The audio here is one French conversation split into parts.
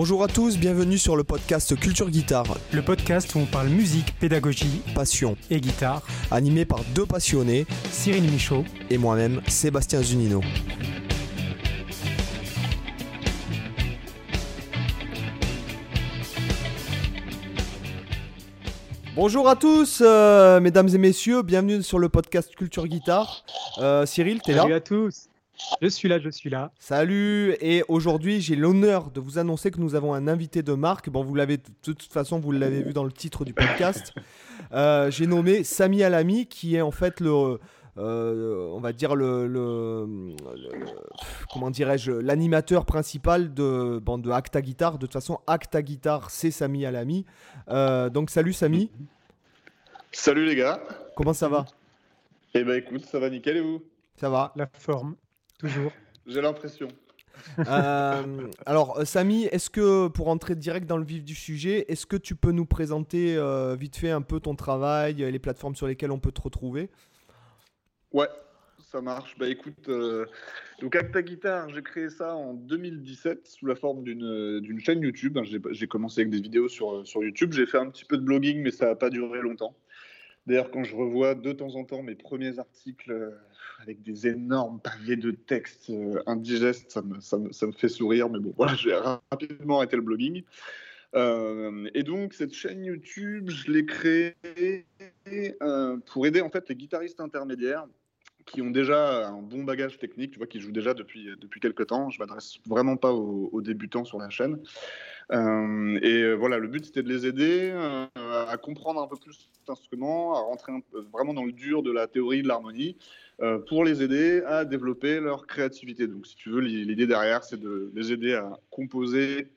Bonjour à tous, bienvenue sur le podcast Culture Guitare. Le podcast où on parle musique, pédagogie, passion et guitare. Animé par deux passionnés, Cyril Michaud et moi-même, Sébastien Zunino. Bonjour à tous, euh, mesdames et messieurs, bienvenue sur le podcast Culture Guitare. Euh, Cyril, t'es là Salut à tous. Je suis là, je suis là. Salut, et aujourd'hui j'ai l'honneur de vous annoncer que nous avons un invité de marque. Bon, vous l'avez de toute façon, vous l'avez vu dans le titre du podcast. Euh, j'ai nommé Sami Alami, qui est en fait le, on va dire le, comment dirais-je, l'animateur principal de, bon, de Acta Guitar. De toute façon, Acta Guitar, c'est Sami Alami. donc salut Sami. Salut les gars. Comment ça va? Eh ben écoute, ça va nickel et vous? Ça va. La forme. Toujours. J'ai l'impression. Euh, alors, Samy, est-ce que, pour entrer direct dans le vif du sujet, est-ce que tu peux nous présenter euh, vite fait un peu ton travail, les plateformes sur lesquelles on peut te retrouver? Ouais, ça marche. Bah écoute, euh, donc Acta Guitar, j'ai créé ça en 2017 sous la forme d'une chaîne YouTube. J'ai commencé avec des vidéos sur, sur YouTube. J'ai fait un petit peu de blogging, mais ça n'a pas duré longtemps. D'ailleurs, quand je revois de temps en temps mes premiers articles euh, avec des énormes pavés de texte euh, indigestes, ça me, ça, me, fait sourire. Mais bon, voilà, j'ai rapidement arrêté le blogging. Euh, et donc, cette chaîne YouTube, je l'ai créée pour aider en fait les guitaristes intermédiaires qui ont déjà un bon bagage technique, tu vois, qui jouent déjà depuis, depuis quelques temps. Je m'adresse vraiment pas aux, débutants sur la chaîne. Euh, et euh, voilà, le but c'était de les aider euh, à comprendre un peu plus cet instrument, à rentrer vraiment dans le dur de la théorie de l'harmonie, pour les aider à développer leur créativité. Donc, si tu veux, l'idée derrière, c'est de les aider à composer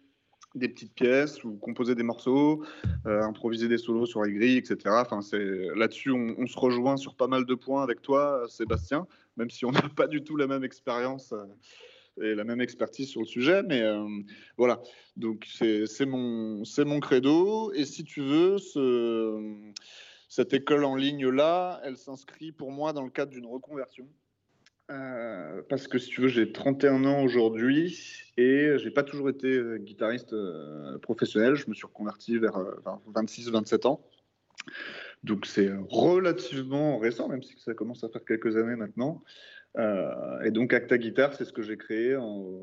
des petites pièces ou composer des morceaux, improviser des solos sur les grilles, etc. Enfin, c'est là-dessus, on, se rejoint sur pas mal de points avec toi, Sébastien, même si on n'a pas du tout la même expérience et la même expertise sur le sujet. Mais euh, voilà, donc c'est mon, mon credo. Et si tu veux, ce, cette école en ligne-là, elle s'inscrit pour moi dans le cadre d'une reconversion. Euh, parce que si tu veux, j'ai 31 ans aujourd'hui et j'ai pas toujours été euh, guitariste professionnel. Je me suis reconverti vers 26-27 ans. Donc c'est relativement récent, même si ça commence à faire quelques années maintenant. Euh, et donc Acta Guitar, c'est ce que j'ai créé en,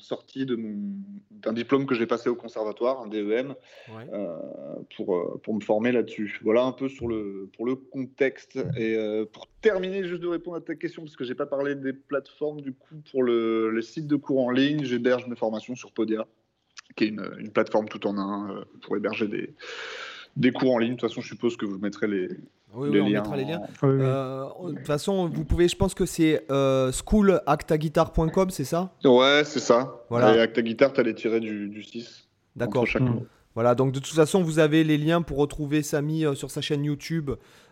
sortie d'un diplôme que j'ai passé au conservatoire, un DEM, euh, pour, euh, pour me former là-dessus. Voilà un peu sur le, pour le contexte. Et pour terminer, juste de répondre à ta question, parce que j'ai pas parlé des plateformes, du coup, pour le, les sites de cours en ligne, j'héberge mes formations sur Podia, qui est une, une plateforme tout en un pour héberger des, des cours en ligne. De toute façon, je suppose que vous mettrez les, oui, oui, on mettra les liens. Euh, de toute façon, vous pouvez, je pense que c'est euh, schoolactaguitar.com, c'est ça? Ouais, c'est ça. Voilà. Et Actaguitar, tu as les tirés du, du 6. D'accord. Mmh. Voilà, donc de toute façon, vous avez les liens pour retrouver Samy euh, sur sa chaîne YouTube,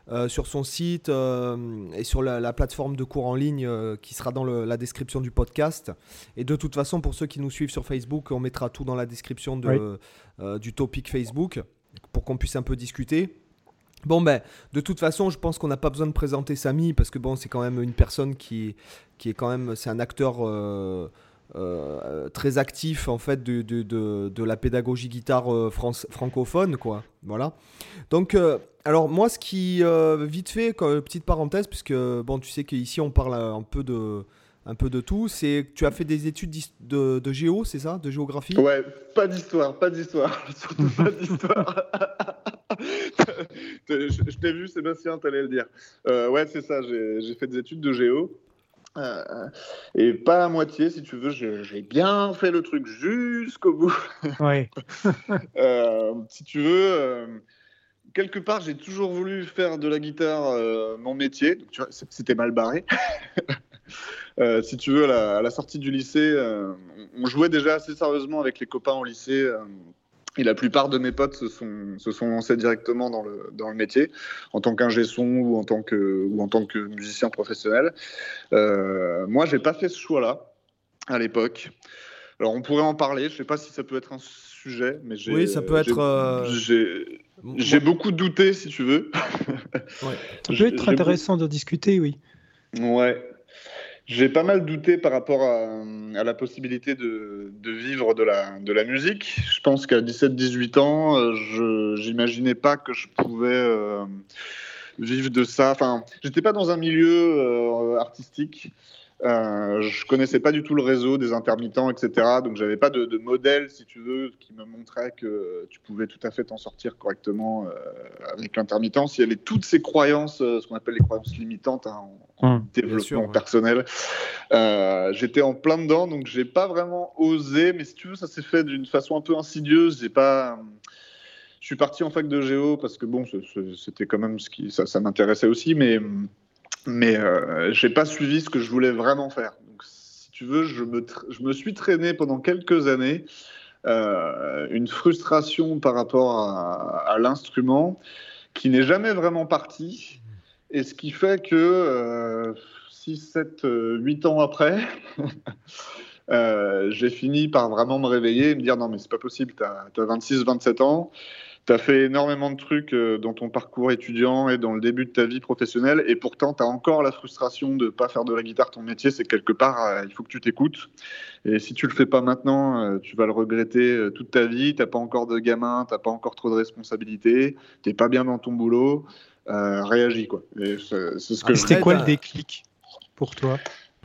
euh, sur son site et sur la, plateforme de cours en ligne qui sera dans la description du podcast. Et de toute façon, pour ceux qui nous suivent sur Facebook, on mettra tout dans la description de, du topic Facebook pour qu'on puisse un peu discuter. Bon, ben, de toute façon, je pense qu'on n'a pas besoin de présenter Samy parce que bon, c'est quand même une personne qui, qui est quand même, c'est un acteur euh, euh, très actif en fait de, de, de, la pédagogie guitare euh, francophone, quoi. Voilà. Donc, alors moi, ce qui, vite fait, petite parenthèse, puisque bon, tu sais qu'ici on parle un peu de un peu de tout. C'est tu as fait des études de, de géo, c'est ça, de géographie? Ouais, pas d'histoire, pas d'histoire, surtout pas d'histoire. je, t'ai vu, Sébastien, t'allais le dire. Euh, ouais, c'est ça, j'ai fait des études de géo. Euh, et pas à moitié, si tu veux, j'ai bien fait le truc jusqu'au bout. Ouais. Euh, si tu veux, quelque part, j'ai toujours voulu faire de la guitare mon métier. C'était mal barré. Si tu veux, à la, sortie du lycée, on jouait déjà assez sérieusement avec les copains au lycée et la plupart de mes potes se sont, se sont lancés directement dans le, dans le métier, en tant qu'ingé son ou en tant que, ou en tant que musicien professionnel. Euh, moi, j'ai pas fait ce choix-là à l'époque. Alors, on pourrait en parler. Je sais pas si ça peut être un sujet, mais j'ai. Oui, ça peut être. Euh, j'ai beaucoup douté, si tu veux. ouais. Ça peut être intéressant de discuter, oui. Ouais. J'ai pas mal douté par rapport à, la possibilité de, vivre de la, de la musique. Je pense qu'à 17-18 ans, euh, je n'imaginais pas que je pouvais euh, vivre de ça. Enfin, j'étais pas dans un milieu euh, artistique. Euh, je connaissais pas du tout le réseau des intermittents, etc. Donc j'avais pas de, modèle, si tu veux, qui me montrait que tu pouvais tout à fait t'en sortir correctement euh, avec l'intermittence. Il y avait toutes ces croyances, euh, ce qu'on appelle les croyances limitantes hein, en, mmh, développement personnel. Euh, j'étais en plein dedans, donc j'ai pas vraiment osé. Mais si tu veux, ça s'est fait d'une façon un peu insidieuse. J'ai pas je suis parti en fac de géo parce que bon, c'était quand même ce qui ça, ça m'intéressait aussi, mais mais euh, je n'ai pas suivi ce que je voulais vraiment faire. Donc, si tu veux, je me, suis traîné pendant quelques années euh, une frustration par rapport à, l'instrument qui n'est jamais vraiment parti. Et ce qui fait que 6, 7, 8 ans après, euh, j'ai fini par vraiment me réveiller et me dire non mais c'est pas possible, tu as 26, 27 ans, tu as fait énormément de trucs euh, dans ton parcours étudiant et dans le début de ta vie professionnelle, et pourtant tu as encore la frustration de ne pas faire de la guitare ton métier. C'est quelque part, euh, il faut que tu t'écoutes. Et si tu le fais pas maintenant, euh, tu vas le regretter toute ta vie. Tu pas encore de gamin, tu pas encore trop de responsabilités, tu pas bien dans ton boulot. réagis, quoi. C'est ce que C'était quoi le déclic pour toi?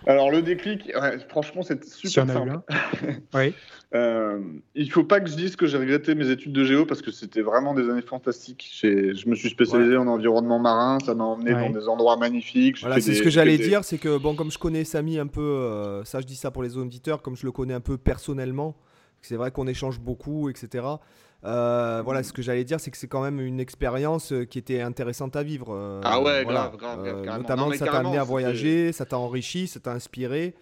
Alors le déclic, franchement c'est super simple. oui. euh, il faut pas que je dise que j'ai regretté mes études de géo parce que c'était vraiment des années fantastiques. Je me suis spécialisé en environnement marin, ça m'a emmené dans des endroits magnifiques. Voilà, c'est ce que j'allais dire, c'est que bon, comme je connais Samy un peu, euh, ça je dis ça pour les auditeurs, comme je le connais un peu personnellement, c'est vrai qu'on échange beaucoup, etc. Euh, voilà, ce que j'allais dire, c'est que c'est quand même une expérience euh, qui était intéressante à vivre. Euh, ah ouais, grave, grave, Notamment, ça t'a amené à voyager, ça t'a enrichi, ça t'a inspiré.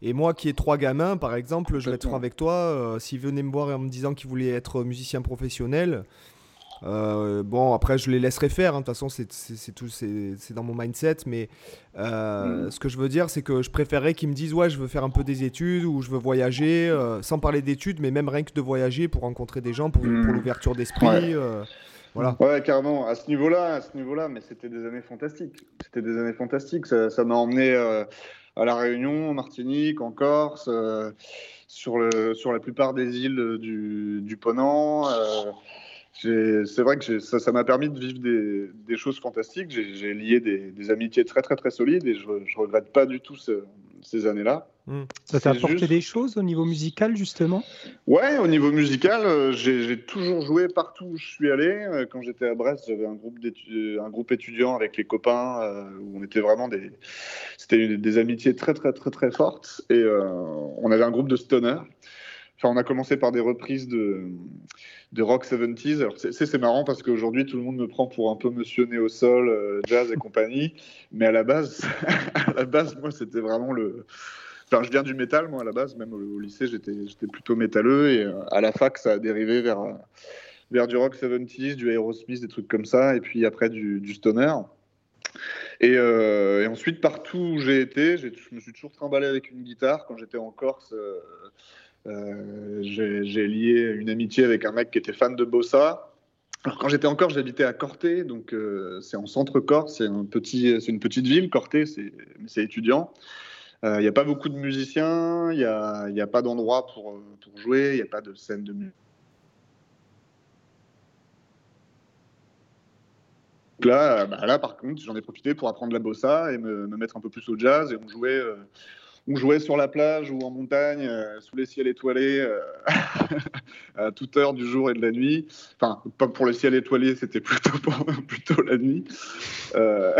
Et moi qui ai trois gamins, par exemple, je vais être avec toi, s'ils venaient me voir en me disant qu'ils voulaient être musiciens professionnels, euh, bon, après, je les laisserai faire. Hein. De toute façon, c'est tout, c'est dans mon mindset. Mais euh, mm. ce que je veux dire, c'est que je préférerais qu'ils me disent ouais, je veux faire un peu des études ou je veux voyager, euh, sans parler d'études, mais même rien que de voyager pour rencontrer des gens, pour, mm. l'ouverture d'esprit. voilà. Ouais, carrément. À ce niveau-là, à ce niveau-là, mais c'était des années fantastiques. C'était des années fantastiques. Ça m'a emmené à la Réunion, en Martinique, en Corse, sur le, sur la plupart des îles du, du Ponant c'est vrai que ça m'a permis de vivre des, choses fantastiques. J'ai lié des, amitiés très très très solides et je, ne regrette pas du tout ces années-là. Hmm. Ça t'a apporté des choses au niveau musical justement? Ouais, au niveau musical, euh, j'ai toujours joué partout où je suis allé. Euh, quand j'étais à Brest, j'avais un groupe un groupe étudiant avec les copains euh, où on était vraiment des, c'était des amitiés très très très très fortes et on avait un groupe de stoner. Enfin, on a commencé par des reprises de de rock 70s. Alors, c'est marrant parce qu'aujourd'hui, tout le monde me prend pour un peu monsieur néo sol, euh, jazz et compagnie. Mais à la base, à la base moi, c'était vraiment le. Enfin, je viens du métal, moi, à la base. Même au, lycée, j'étais plutôt métalleux. Et euh, à la fac, ça a dérivé vers, vers du rock 70s, du Aerosmith, des trucs comme ça. Et puis après, du, stoner. Euh, et, ensuite, partout où j'ai été, je me suis toujours trimballé avec une guitare. Quand j'étais en Corse, euh, j'ai lié une amitié avec un mec qui était fan de bossa. Alors, quand j'étais encore, j'habitais à Corté, donc euh, c'est en un petit, c'est une petite ville, Corté, c'est étudiant. Il euh, n'y a pas beaucoup de musiciens, il n'y a, a, pas d'endroit pour, jouer, il n'y a pas de scène de musique. Là, bah là, par contre, j'en ai profité pour apprendre la bossa et me, mettre un peu plus au jazz. Et on jouait, on jouait sur la plage ou en montagne, euh, sous les ciels étoilés, euh, à toute heure du jour et de la nuit. Enfin, pas pour le ciel étoilé, c'était plutôt, plutôt la nuit. Euh,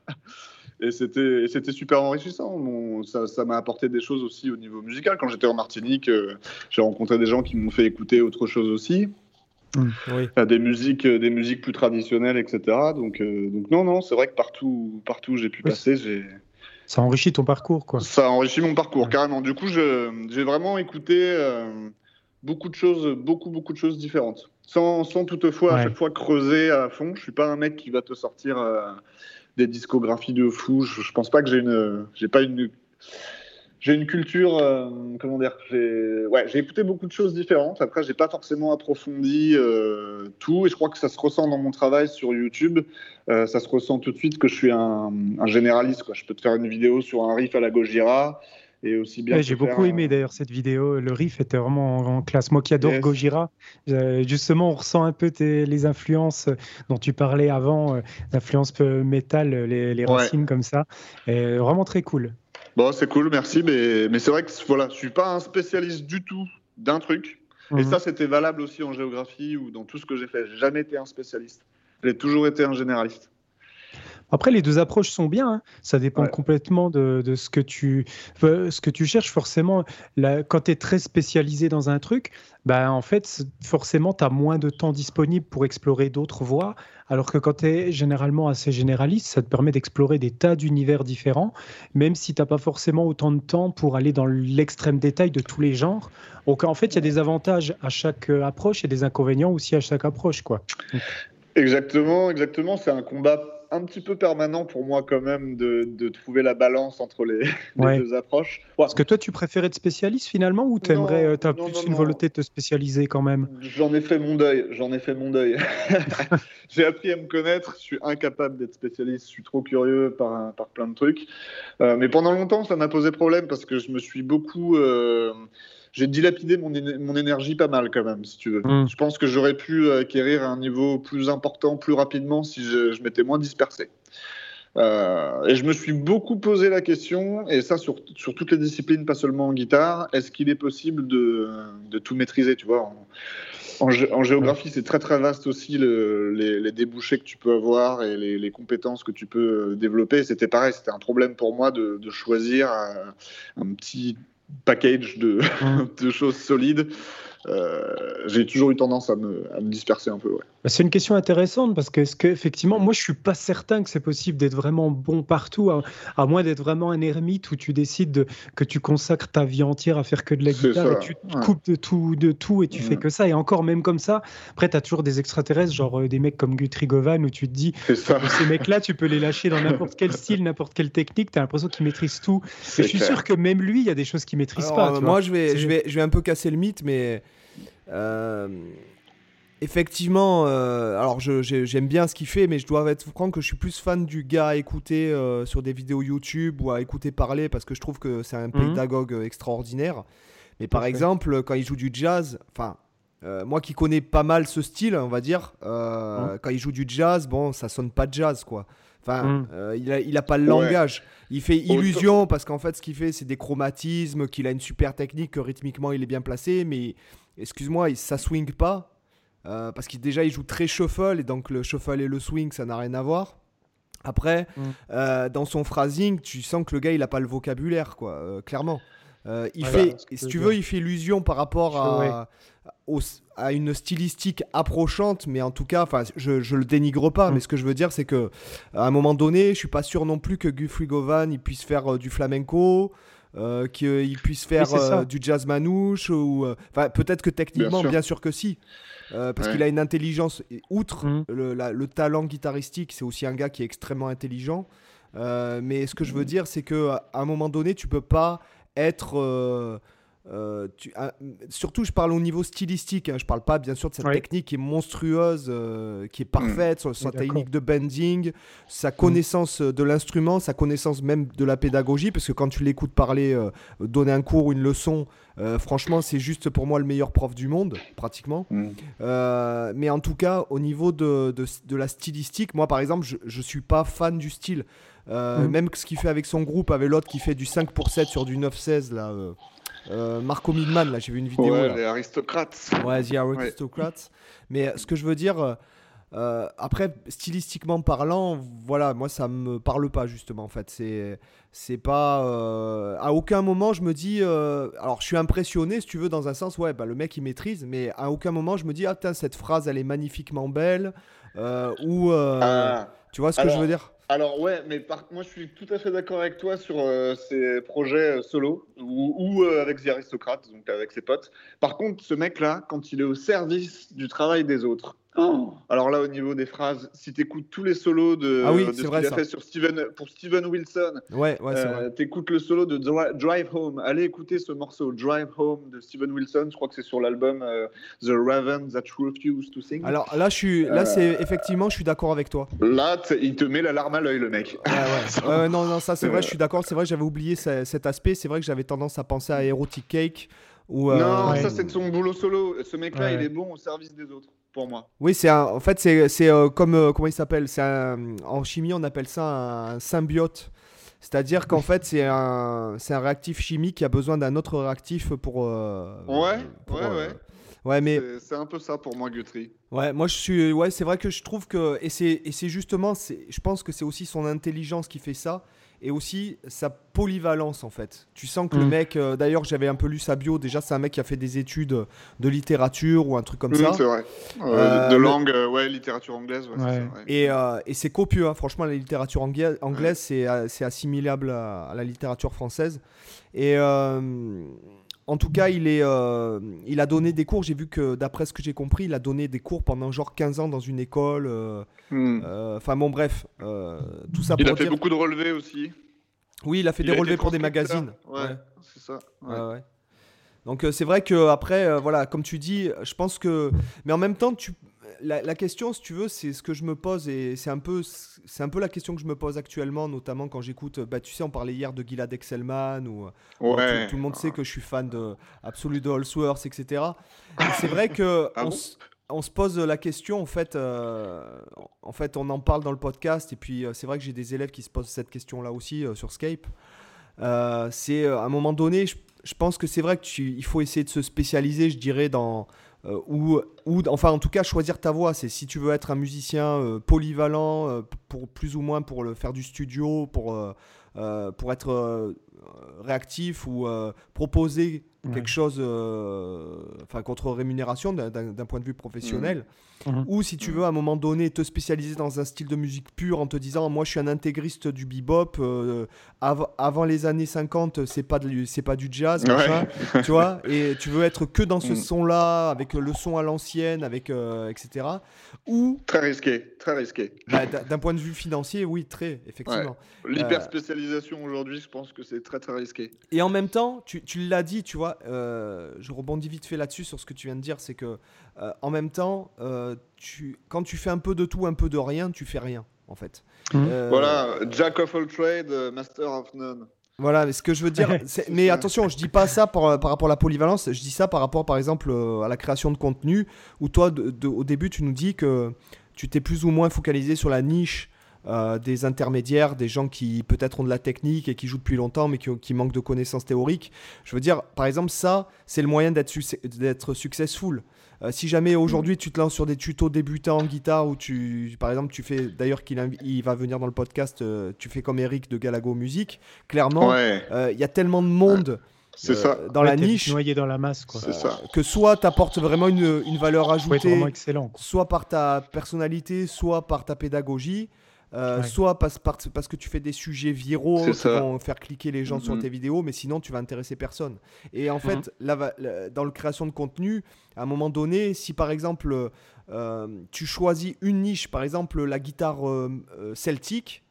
et c'était super enrichissant. ça m'a apporté des choses aussi au niveau musical. Quand j'étais en Martinique, j'ai rencontré des gens qui m'ont fait écouter autre chose aussi. Mmh. Des musiques, des musiques plus traditionnelles, etc. Donc, donc non, non, c'est vrai que partout, partout où j'ai pu passer, j'ai ça enrichit ton parcours, quoi. Ça enrichit mon parcours, carrément. Du coup, j'ai vraiment écouté euh, beaucoup de choses, beaucoup, beaucoup de choses différentes. Sans, sans toutefois à chaque fois creuser à fond. Je suis pas un mec qui va te sortir euh, des discographies de fou. Je, je pense pas que j'ai une, j'ai pas une, j'ai une culture, euh, comment dire, j'ai ouais, écouté beaucoup de choses différentes. Après, j'ai pas forcément approfondi euh, tout, et je crois que ça se ressent dans mon travail sur YouTube. ça se ressent tout de suite que je suis un, un, généraliste. Quoi. Je peux te faire une vidéo sur un riff à la Gojira, aussi bien. j'ai beaucoup aimé d'ailleurs cette vidéo. Le riff était vraiment en, classe. Moi qui adore Gojira, euh, justement, on ressent un peu les influences dont tu parlais avant, euh, l'influence métal, les, racines comme ça. Et vraiment très cool. Bon, c'est cool, merci. Mais, mais c'est vrai que voilà, je suis pas un spécialiste du tout d'un truc. Et mhm. ça, c'était valable aussi en géographie ou dans tout ce que j'ai fait. J'ai jamais été un spécialiste. J'ai toujours été un généraliste. Après, les deux approches sont bien. Hein. Ça dépend complètement de, ce, que tu, ce que tu cherches. Forcément, quand tu es très spécialisé dans un truc, bah, en fait, forcément, tu as moins de temps disponible pour explorer d'autres voies. Alors que quand tu es généralement assez généraliste, ça te permet d'explorer des tas d'univers différents, même si tu n'as pas forcément autant de temps pour aller dans l'extrême détail de tous les genres. Donc, en fait, il y a des avantages à chaque euh, approche et des inconvénients aussi à chaque approche. Quoi. Exactement, exactement. C'est un combat un petit peu permanent pour moi quand même de, trouver la balance entre les, deux approches. Est-ce que toi tu préférais être spécialiste finalement ou tu aimerais, euh, as plus une volonté de te spécialiser quand même? J'en ai fait mon deuil, j'en ai fait mon deuil. J'ai appris à me connaître, je suis incapable d'être spécialiste, je suis trop curieux par, par plein de trucs. Euh, mais pendant longtemps ça m'a posé problème parce que je me suis beaucoup... Euh, j'ai dilapidé mon, mon, énergie pas mal quand même, si tu veux. Hmm. Je pense que j'aurais pu acquérir un niveau plus important plus rapidement si je, m'étais moins dispersé. Euh, et je me suis beaucoup posé la question, et ça sur, sur toutes les disciplines, pas seulement en guitare, est-ce qu'il est possible de, de, tout maîtriser, tu vois? En, en, géographie, c'est très très vaste aussi le, les, débouchés que tu peux avoir et les, les compétences que tu peux développer. C'était pareil, c'était un problème pour moi de, de choisir un, un, petit package de, mmh. de choses solides. Euh, j'ai toujours eu tendance à me, à me disperser un peu. Ouais. Bah, c'est une question intéressante parce que, est-ce que effectivement, moi, je suis pas certain que c'est possible d'être vraiment bon partout, à, moins d'être vraiment un ermite où tu décides de, que tu consacres ta vie entière à faire que de la guitare et tu te coupes de tout, de tout et tu fais que ça. Et encore, même comme ça, après, tu as toujours des extraterrestres, genre euh, des mecs comme Guthrie Govan où tu te dis, ces mecs-là, tu peux les lâcher dans n'importe quel style, n'importe quelle technique, tu as l'imprespression qu'ils maîtrisent tout. Mais je suis sûr que même lui, il y a des choses qu'il maîtrise pas. moi, je vais, je, vais, je vais un peu casser le mythe, mais. Euh, effectivement, euh, alors j'aime bien ce qu'il fait, mais je dois être franc que je suis plus fan du gars à écouter euh, sur des vidéos YouTube ou à écouter parler parce que je trouve que c'est un mhm. pédagogue extraordinaire. Mais par exemple, quand il joue du jazz, enfin, moi qui connais pas mal ce style, on va dire, mhm. quand il joue du jazz, bon, ça sonne pas jazz, quoi. Enfin, mhm. il, a, il a pas le langage. Il fait illusion parce qu'en fait, ce qu'il fait, c'est des chromatismes, qu'il a une super technique, que rythmiquement, il est bien placé, mais excuse-moi, ça swing pas. Euh, parce qu'il déjà il joue très shuffle et donc le shuffle et le swing ça n'a rien à voir. Après, mm. euh, dans son phrasing, tu sens que le gars il a pas le vocabulaire quoi, euh, clairement. il fait, si tu veux, il fait illusion par rapport à, à, une stylistique approchante, mais en tout cas, enfin, je, je le dénigre pas, mm. mais ce que je veux dire, c'est que à un moment donné, je suis pas sûr non plus que Guthrie Govan il puisse faire du flamenco. Euh, qu'il puisse faire euh, du jazz manouche ou euh, peut-être que techniquement bien sûr, que si. Parce qu'il a une intelligence outre mmh. le, talent guitaristique c'est aussi un gars qui est extrêmement intelligent. Mais ce que je veux dire c'est que à un moment donné tu peux pas être euh, tu, ah, surtout, je parle au niveau stylistique. Hein, je parle pas, bien sûr, de cette technique qui est monstrueuse, euh, qui est parfaite, mm. sa technique de bending, sa mm. connaissance euh, de l'instrument, sa connaissance même de la pédagogie. Parce que quand tu l'écoutes parler, donner un cours ou une leçon, franchement, c'est juste pour moi le meilleur prof du monde, pratiquement. Mm. mais en tout cas, au niveau de, de, la stylistique, moi, par exemple, je, je suis pas fan du style. Même ce qu'il fait avec son groupe, avec l'autre qui fait du 5 pour 7 sur du 9-16, là. Euh, Marco Midman, là, j'ai vu une vidéo. Ouais, les aristocrates. Ouais, The Aristocrats. Mais euh, ce que je veux dire, euh, après, stylistiquement parlant, voilà, moi, ça me parle pas, justement, en fait. C'est, c'est pas. à aucun moment, je me dis. alors, je suis impressionné, si tu veux, dans un sens, ouais, bah, le mec, il maîtrise, mais à aucun moment, je me dis, ah, cette phrase, elle est magnifiquement belle. ou. Ah. Tu vois ce que je veux dire? alors ouais, mais moi je suis tout à fait d'accord avec toi sur euh, ces projets euh, solo ou, euh, avec The Aristocrats, donc avec ses potes. Par contre, ce mec-là, quand il est au service du travail des autres, Oh, alors là, au niveau des phrases, si tu écoutes tous les solos de, Ah oui, de c'est ce vrai, qu'il a ça. fait sur Steven, pour Steven Wilson, Ouais, ouais, c'est vrai. euh, t'écoutes le solo de Dri- Drive Home. Allez écouter ce morceau, Drive Home de Steven Wilson. Je crois que c'est sur l'album euh, The Raven That Refused to Sing. Alors là, je suis, là, Euh, c'est effectivement, je suis d'accord avec toi. Là, il te met la larme à l'œil, le mec. Ouais, non, non, ça c'est Euh, vrai, je suis d'accord. C'est vrai, j'avais oublié ce- cet aspect. C'est vrai que j'avais tendance à penser à Erotic Cake. Ou, euh, Non, ouais. ça c'est de son boulot solo. Ce mec-là, Ouais. il est bon au service des autres, pour moi. Oui, c'est en fait, c'est euh, comme. euh, comment il s'appelle En chimie, on appelle ça un symbiote. C'est-à-dire qu'en fait, c'est un, un réactif chimique qui a besoin d'un autre réactif pour. euh, Ouais, pour, ouais, euh, ouais. Ouais, mais C'est- un peu ça pour moi, Guthrie. Ouais, moi je suis. Ouais, c'est vrai que je trouve que. Et c'est, justement. Je pense que c'est aussi son intelligence qui fait ça. Et aussi sa polyvalence en fait. Tu sens que le Mm. mec. euh, D'ailleurs, j'avais un peu lu sa bio. Déjà, c'est un mec qui a fait des études de littérature ou un truc comme Mmh, ça. c'est vrai. Euh, Euh, de le- langue, euh, ouais, littérature anglaise. Ouais, c'est Ouais. ça, ouais. Et, euh, et c'est copieux, hein. franchement, la littérature anglaise, anglaise c'est, euh, c'est assimilable à, à la littérature française. Et euh, en tout cas, il, est, euh, il a donné des cours, j'ai vu que d'après ce que j'ai compris, il a donné des cours pendant genre 15 ans dans une école. euh, Hmm. euh, Enfin bon, bref, euh, tout ça Il pour a fait dire- beaucoup de relevés aussi. Oui, il a fait Il des a relevés pour des magazines. Ouais, c'est ça. ouais. Ouais, ouais. Donc euh, c'est vrai que après, euh, voilà, comme tu dis, je pense que, mais en même temps, tu, la, la question, si tu veux, c'est ce que je me pose et c'est un peu, c'est un peu la question que je me pose actuellement, notamment quand j'écoute, bah tu sais, on parlait hier de Gilad Excelman ou Ouais. tout, tout le monde sait que je suis fan de Absolu de Holsworth, etc. Et c'est vrai que Ah on, bon s- on se pose la question, en fait, euh, en fait, on en parle dans le podcast et puis euh, c'est vrai que j'ai des élèves qui se posent cette question-là aussi euh, sur Skype. C'est à un moment donné, je, je pense que c'est vrai que tu, il faut essayer de se spécialiser, je dirais, dans euh, ou, enfin en tout cas choisir ta voie. C'est si tu veux être un musicien euh, polyvalent, euh, pour plus ou moins pour le faire du studio, pour pour être réactif ou euh, Ouais. quelque chose, euh, enfin contre rémunération d'un- point de vue professionnel. Mhm. Ou si tu veux à un moment donné te spécialiser dans un style de musique pur en te disant moi je suis un intégriste du bebop euh, av- avant les années 50 c'est pas c'est pas du jazz Ouais. machin, tu vois et tu veux être que dans ce Mm. son là avec le son à l'ancienne avec euh, etc ou Très risqué, très risqué. bah, d'un d'un point de vue financier oui très effectivement L'hyper spécialisation aujourd'hui, je pense que c'est très très risqué. Et en même temps, tu, tu l'as dit, tu vois, euh, je rebondis vite fait là-dessus sur ce que tu viens de dire, c'est que euh, en même temps, euh, tu, quand tu fais un peu de tout, un peu de rien, tu fais rien, en fait. Euh, Voilà, Jack of all trades, master of none. Voilà, mais ce que je veux dire, c'est- mais attention, je dis pas ça par, par rapport à la polyvalence, je dis ça par rapport, par exemple, à la création de contenu, où toi, de- de- au début, tu nous dis que tu t'es plus ou moins focalisé sur la niche euh, des intermédiaires, des gens qui peut-être ont de la technique et qui jouent depuis longtemps, mais qui, manquent de connaissances théoriques. Je veux dire, par exemple, ça, c'est le moyen d'être succès- d'être successful. Euh, si jamais aujourd'hui tu te lances sur des tutos débutants en guitare ou tu, par exemple, tu fais, d'ailleurs qu'il il va venir dans le podcast, euh, tu fais comme Eric de Galago Musique, clairement, Ouais, euh, il y a tellement de monde c'est euh, ça. dans Ouais, la niche Noyé dans la masse, quoi. C'est ça. que soit tu apportes vraiment une, une valeur ajoutée, vraiment excellent. soit par ta personnalité, soit par ta pédagogie. Euh, Ouais. soit parce, par- parce que tu fais des sujets viraux qui ça. vont faire cliquer les gens sur Mhm. tes vidéos, mais sinon tu vas intéresser personne. Et en fait, là, va- là, dans la création de contenu, à un moment donné, si par exemple euh, tu choisis une niche, par exemple la guitare euh, euh, celtique,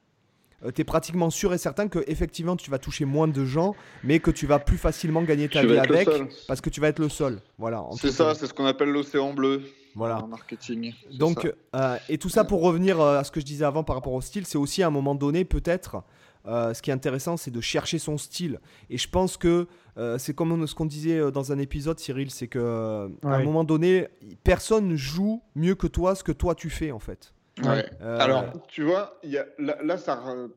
tu es pratiquement sûr et certain que effectivement tu vas toucher moins de gens, mais que tu vas plus facilement gagner ta Tu vie avec parce que tu vas être le seul. Voilà. C'est ça, c'est ce qu'on appelle l'océan bleu Voilà. en marketing. Donc, euh, et tout ça pour revenir euh, à ce que je disais avant par rapport au style, c'est aussi à un moment donné, peut-être, euh, ce qui est intéressant, c'est de chercher son style. Et je pense que euh, c'est comme on- ce qu'on disait dans un épisode, Cyril, c'est que euh, à un Ouais. moment donné, personne joue mieux que toi ce que toi tu fais en fait. Ouais. Euh, Alors, tu vois, il y a, là, là, ça, re-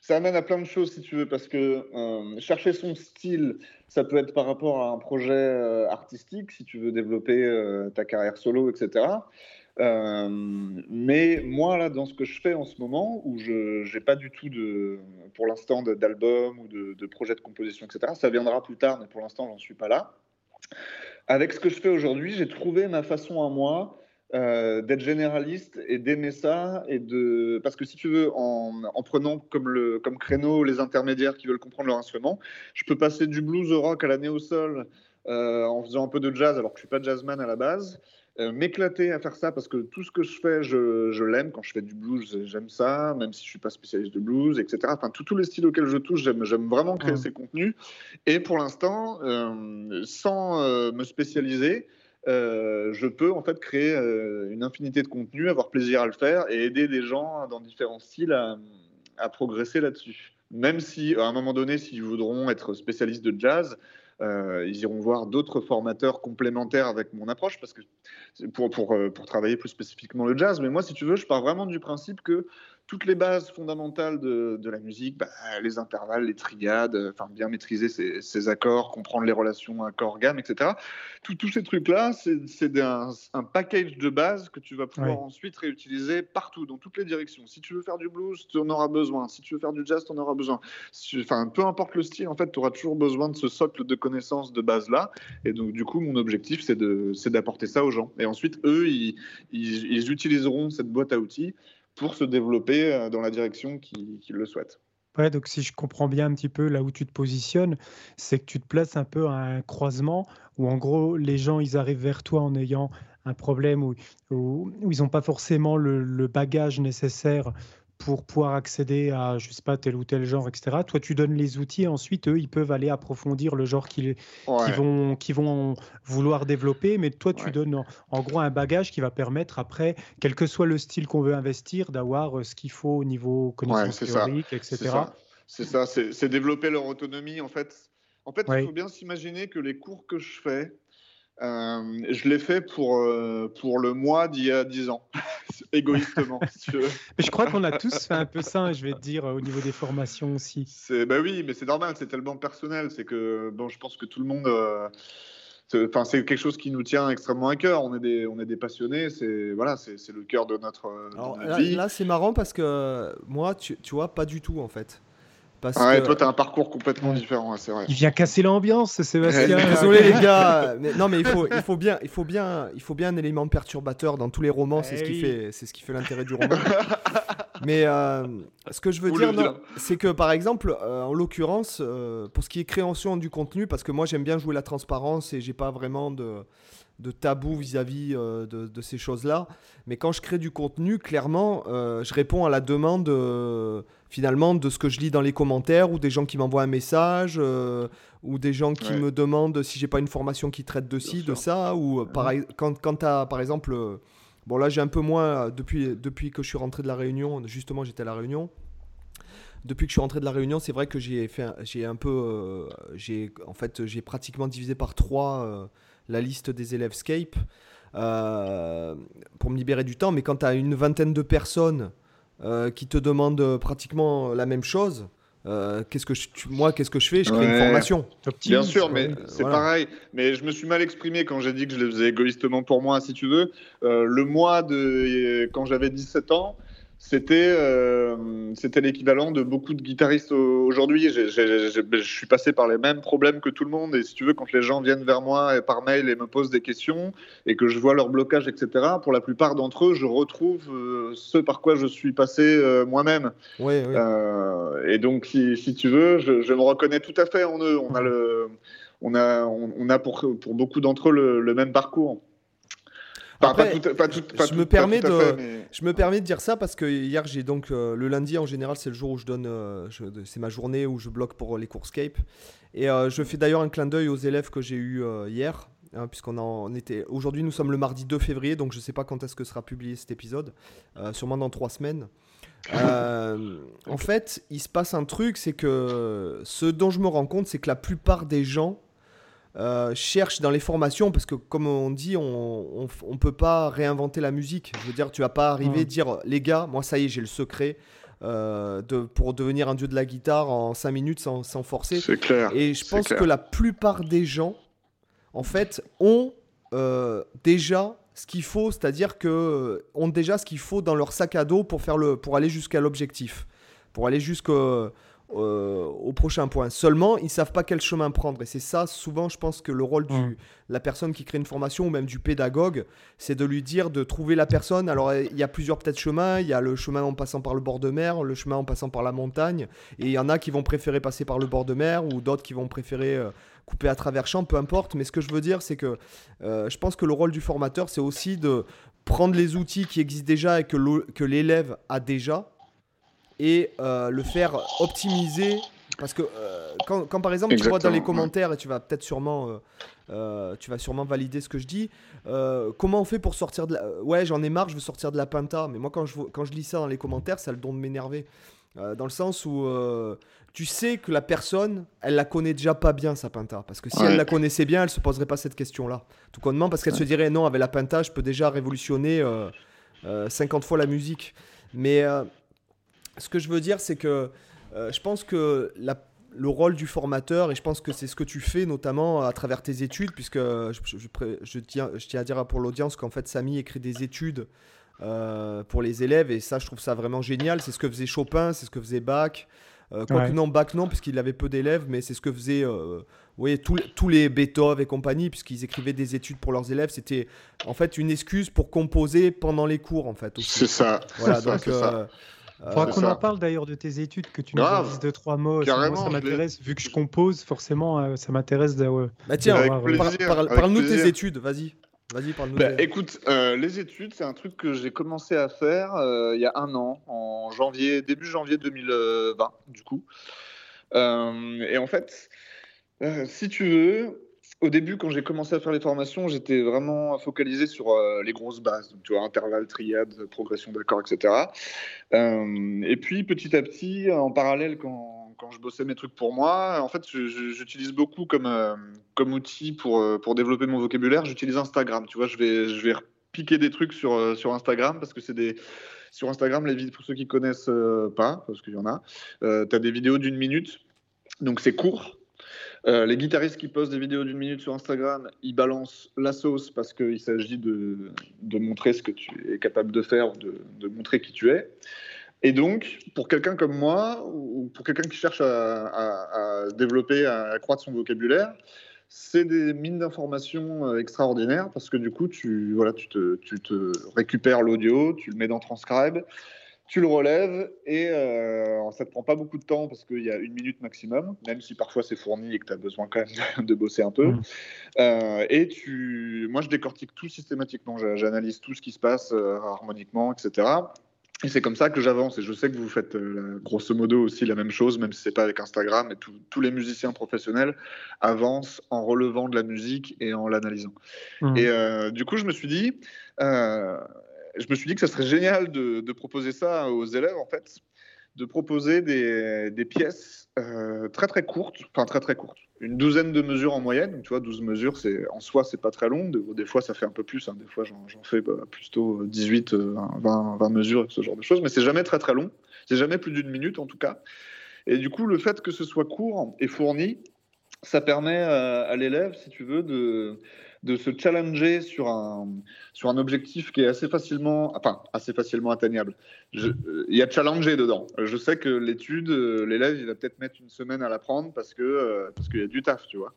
ça amène à plein de choses, si tu veux, parce que euh, chercher son style, ça peut être par rapport à un projet euh, artistique, si tu veux développer euh, ta carrière solo, etc. Mais moi, là, dans ce que je fais en ce moment, où je n'ai pas du tout, de, pour l'instant, d'album ou de, de projet de composition, etc., ça viendra plus tard, mais pour l'instant, j'en suis pas là. Avec ce que je fais aujourd'hui, j'ai trouvé ma façon à moi euh, d'être généraliste et d'aimer ça et de parce que si tu veux en, en prenant comme le comme créneau les intermédiaires qui veulent comprendre leur instrument je peux passer du blues au rock à la néo soul euh, en faisant un peu de jazz alors que je suis pas jazzman à la base euh, m'éclater à faire ça parce que tout ce que je fais, je, je l'aime. Quand je fais du blues, j'aime ça, même si je suis pas spécialiste de blues, etc. Enfin, tous les styles auxquels je touche, j'aime, j'aime vraiment créer ces contenus. Et pour l'instant, euh, sans euh, me spécialiser, je peux en fait créer une infinité de contenus, avoir plaisir à le faire et aider des gens dans différents styles à, progresser là-dessus. Même si, à un moment donné, s'ils voudront être spécialistes de jazz, euh, ils iront voir d'autres formateurs complémentaires avec mon approche parce que euh, pour, travailler plus spécifiquement le jazz. Mais moi, si tu veux, je pars vraiment du principe que toutes les bases fondamentales de, de la musique, bah, les intervalles, les triades, euh, enfin bien maîtriser ces, accords, comprendre les relations accord-gamme, etc. tous ces trucs-là, c'est un, un, package de base que tu vas pouvoir ensuite réutiliser partout, dans toutes les directions. Si tu veux faire du blues, tu en auras besoin. Si tu veux faire du jazz, tu en auras besoin. Enfin, peu importe le style, en fait, tu auras toujours besoin de ce socle de connaissances de base-là. Et donc, du coup, mon objectif, c'est d'apporter ça aux gens. Et ensuite, eux, ils, ils, ils utiliseront cette boîte à outils pour se développer euh, dans la direction qu'ils le souhaitent. Ouais, donc si je comprends bien un petit peu là où tu te positionnes, c'est que tu te places un peu à un croisement où en gros les gens ils arrivent vers toi en ayant un problème où, ils n'ont pas forcément le, bagage nécessaire pour pouvoir accéder à, je sais pas, tel ou tel genre, etc. Toi, tu donnes les outils et ensuite, eux, ils peuvent aller approfondir le genre qu'ils vont, vont vouloir développer. Mais toi, tu donnes en, gros un bagage qui va permettre après, quel que soit le style qu'on veut investir, d'avoir euh, ce qu'il faut au niveau connaissances théoriques, etc. C'est ça, c'est développer leur autonomie. En fait, en fait il faut bien s'imaginer que les cours que je fais, euh, je l'ai fait pour, euh, pour le mois d'il y a 10 ans, égoïstement. mais je crois qu'on a tous fait un peu ça, je vais te dire, au niveau des formations aussi. Bah oui, mais c'est normal, c'est tellement personnel. C'est que bon, je pense que tout le monde. Euh, enfin, c'est quelque chose qui nous tient extrêmement à cœur. On est des, on est des passionnés. C'est voilà, c'est le cœur de notre, vie. Là, c'est marrant parce que moi, tu, tu vois, pas du tout en fait. Parce ouais, toi, tu as un parcours complètement différent, c'est vrai. Il vient casser l'ambiance, Sébastien. Désolé, les gars. non, mais il faut, il, faut bien, il, faut bien, il faut bien un élément perturbateur dans tous les romans. C'est ce, qui fait, ce qui fait l'intérêt du roman. mais euh, ce que je veux dire, c'est que, par exemple, euh, en l'occurrence, euh, pour ce qui est création du contenu, parce que moi, j'aime bien jouer la transparence et j'ai pas vraiment de de tabou vis-à-vis euh, de, ces choses-là. Mais quand je crée du contenu, clairement, euh, je réponds à la demande euh, finalement de ce que je lis dans les commentaires ou des gens qui m'envoient un message ou des gens qui me demandent si j'ai pas une formation qui traite de ci, de ça. Ou quand, quand tu as par exemple. bon, là, j'ai un peu moins depuis, depuis que je suis rentré de la Réunion. Justement, j'étais à la Réunion depuis que je suis rentré de la Réunion, c'est vrai que j'ai fait, j'ai un peu, j'ai en fait, j'ai pratiquement divisé par trois la liste des élèves Scape euh, pour me libérer du temps. Mais quand tu as une vingtaine de personnes euh, qui te demandent pratiquement la même chose, euh, qu'est-ce que je, moi, qu'est-ce que je fais? Je crée une formation. Bien sûr, mais c'est pareil. Mais je me suis mal exprimé quand j'ai dit que je le faisais égoïstement pour moi, si tu veux. le mois de quand j'avais 17 ans, c'était euh, c'était l'équivalent de beaucoup de guitaristes aujourd'hui. Je suis passé par les mêmes problèmes que tout le monde. Et si tu veux, quand les gens viennent vers moi et par mail et me posent des questions et que je vois leur blocage, etc., pour la plupart d'entre eux, je retrouve euh, ce par quoi je suis passé euh, moi-même. Oui, oui. et donc, si, si tu veux, je, je, me reconnais tout à fait en eux. On a, le, on a, on, a pour, pour beaucoup d'entre eux le, le même parcours je, me permets de, je me permets de dire ça parce que hier, j'ai donc euh, le lundi en général, c'est le jour où je donne, euh, c'est ma journée où je bloque pour les cours Scape. Et euh, je fais d'ailleurs un clin d'œil aux élèves que j'ai eu hier, hein, puisqu'on en était. Aujourd'hui, nous sommes le mardi 2 février, donc je ne sais pas quand est-ce que sera publié cet épisode, sûrement dans trois semaines. en fait, il se passe un truc, c'est que ce dont je me rends compte, c'est que la plupart des gens euh, cherche dans les formations, parce que comme on dit, on ne peut pas réinventer la musique. Je veux dire, tu vas pas arriver à dire, les gars, moi ça y est, j'ai le secret. Euh, de, pour devenir un dieu de la guitare en 5 minutes sans, sans forcer. C'est clair. Et je pense que la plupart des gens, en fait, ont euh, déjà ce qu'il faut, c'est-à-dire que ont déjà ce qu'il faut dans leur sac à dos pour faire le, pour aller jusqu'à l'objectif, pour aller jusqu'au euh, au prochain point. Seulement, ils savent pas quel chemin prendre. Et c'est ça, souvent, je pense que le rôle de la personne qui crée une formation ou même du pédagogue, c'est de lui dire de trouver la personne. Alors, il y a plusieurs peut-être chemins. Il y a le chemin en passant par le bord de mer, le chemin en passant par la montagne. Et il y en a qui vont préférer passer par le bord de mer ou d'autres qui vont préférer euh, couper à travers champ, peu importe. Mais ce que je veux dire, c'est que euh, je pense que le rôle du formateur, c'est aussi de prendre les outils qui existent déjà et que l'élève a déjà et euh, le faire optimiser. Parce que euh, quand, quand, par exemple tu vois dans les Exactement, commentaires, et tu vas peut-être sûrement, euh, tu vas sûrement valider ce que je dis, comment on fait pour sortir de la... Ouais, j'en ai marre, je veux sortir de la pinta. Mais moi, quand je, quand je lis ça dans les commentaires, ça a le don de m'énerver. Dans le sens où tu sais que la personne, elle la connaît déjà pas bien, sa pinta. Parce que si Ouais. elle la connaissait bien, elle se poserait pas cette question-là. Tout connement, parce qu'elle se dirait, non, avec la pinta, je peux déjà révolutionner euh, euh, 50 fois la musique. Mais ce que je veux dire, c'est que euh, je pense que la- le rôle du formateur, et je pense que c'est ce que tu fais notamment à travers tes études, puisque je, je- je pré- je tiens, je tiens à dire pour l'audience qu'en fait Samy écrit des études euh, pour les élèves, et ça je trouve ça vraiment génial. C'est ce que faisait Chopin, c'est ce que faisait Bach. Euh, Quoique Ouais. non, Bach non, puisqu'il avait peu d'élèves, mais c'est ce que faisaient euh, oui, tous, les- tous les Beethoven et compagnie, puisqu'ils écrivaient des études pour leurs élèves. C'était en fait une excuse pour composer pendant les cours, en fait. C'est ça. Voilà, ça. Euh, Faudra qu'on en parle d'ailleurs de tes études, que tu nous en dises deux, trois mots. Carrément, Moi, ça m'intéresse. Vu que je compose, forcément, euh, ça m'intéresse. Bah tiens, parle-nous de tes études, vas-y. Vas-y, parle-nous. Bah, des- écoute, euh, les études, c'est un truc que j'ai commencé à faire euh, il y a un an, en janvier, début janvier 2020, du coup. Euh, et en fait, euh, si tu veux, au début, quand j'ai commencé à faire les formations, j'étais vraiment focalisé sur euh, les grosses bases, donc, tu vois, intervalle, triade, progression d'accords, etc. Euh, et puis, petit à petit, en parallèle, quand, je bossais mes trucs pour moi, en fait, j'utilise beaucoup comme, euh, outil pour, euh, développer mon vocabulaire, j'utilise Instagram. Tu vois, je vais, je piquer des trucs sur, euh, Instagram parce que c'est des. Sur Instagram, les vidéos, pour ceux qui connaissent euh, pas, parce qu'il y en a, tu as des vidéos d'une minute, donc c'est court. Euh, les guitaristes qui postent des vidéos d'une minute sur Instagram, ils balancent la sauce parce qu'il s'agit de, de montrer ce que tu es capable de faire, de, de montrer qui tu es. Et donc, pour quelqu'un comme moi, ou pour quelqu'un qui cherche à, à- développer, à accroître son vocabulaire, c'est des mines d'informations euh, extraordinaires parce que du coup, tu, voilà, tu, te, tu te récupères l'audio, tu le mets dans Transcribe, tu le relèves et euh, ça te prend pas beaucoup de temps parce qu'il y a une minute maximum, même si parfois c'est fourni et que tu as besoin quand même de, bosser un peu. Mm. Euh, et tu, moi, je décortique tout systématiquement, J'a- j'analyse tout ce qui se passe euh, harmoniquement, etc. Et c'est comme ça que j'avance. Et je sais que vous faites grosso modo aussi la même chose, même si c'est pas avec Instagram. Et tout- tous les musiciens professionnels avancent en relevant de la musique et en l'analysant. Mhm. Et du coup, je me suis dit, je me suis dit que ça serait génial de, proposer ça aux élèves, en fait, de proposer des, pièces euh, très très courtes, enfin très très courtes, une douzaine de mesures en moyenne. Tu vois, 12 mesures, c'est en soi, c'est pas très long. Des, fois, ça fait un peu plus. hein. Des fois, j'en fais bah, plutôt 18, euh, 20, 20 mesures, ce genre de choses. Mais c'est jamais très très long. C'est jamais plus d'une minute, en tout cas. Et du coup, le fait que ce soit court et fourni, ça permet euh, à l'élève, si tu veux, de, de se challenger sur un, sur un objectif qui est assez facilement, enfin, assez facilement atteignable. Euh, Il y a challenger dedans. Je sais que l'étude, euh, l'élève, il va peut-être mettre une semaine à l'apprendre parce que euh, parce qu'il y a du taf, tu vois.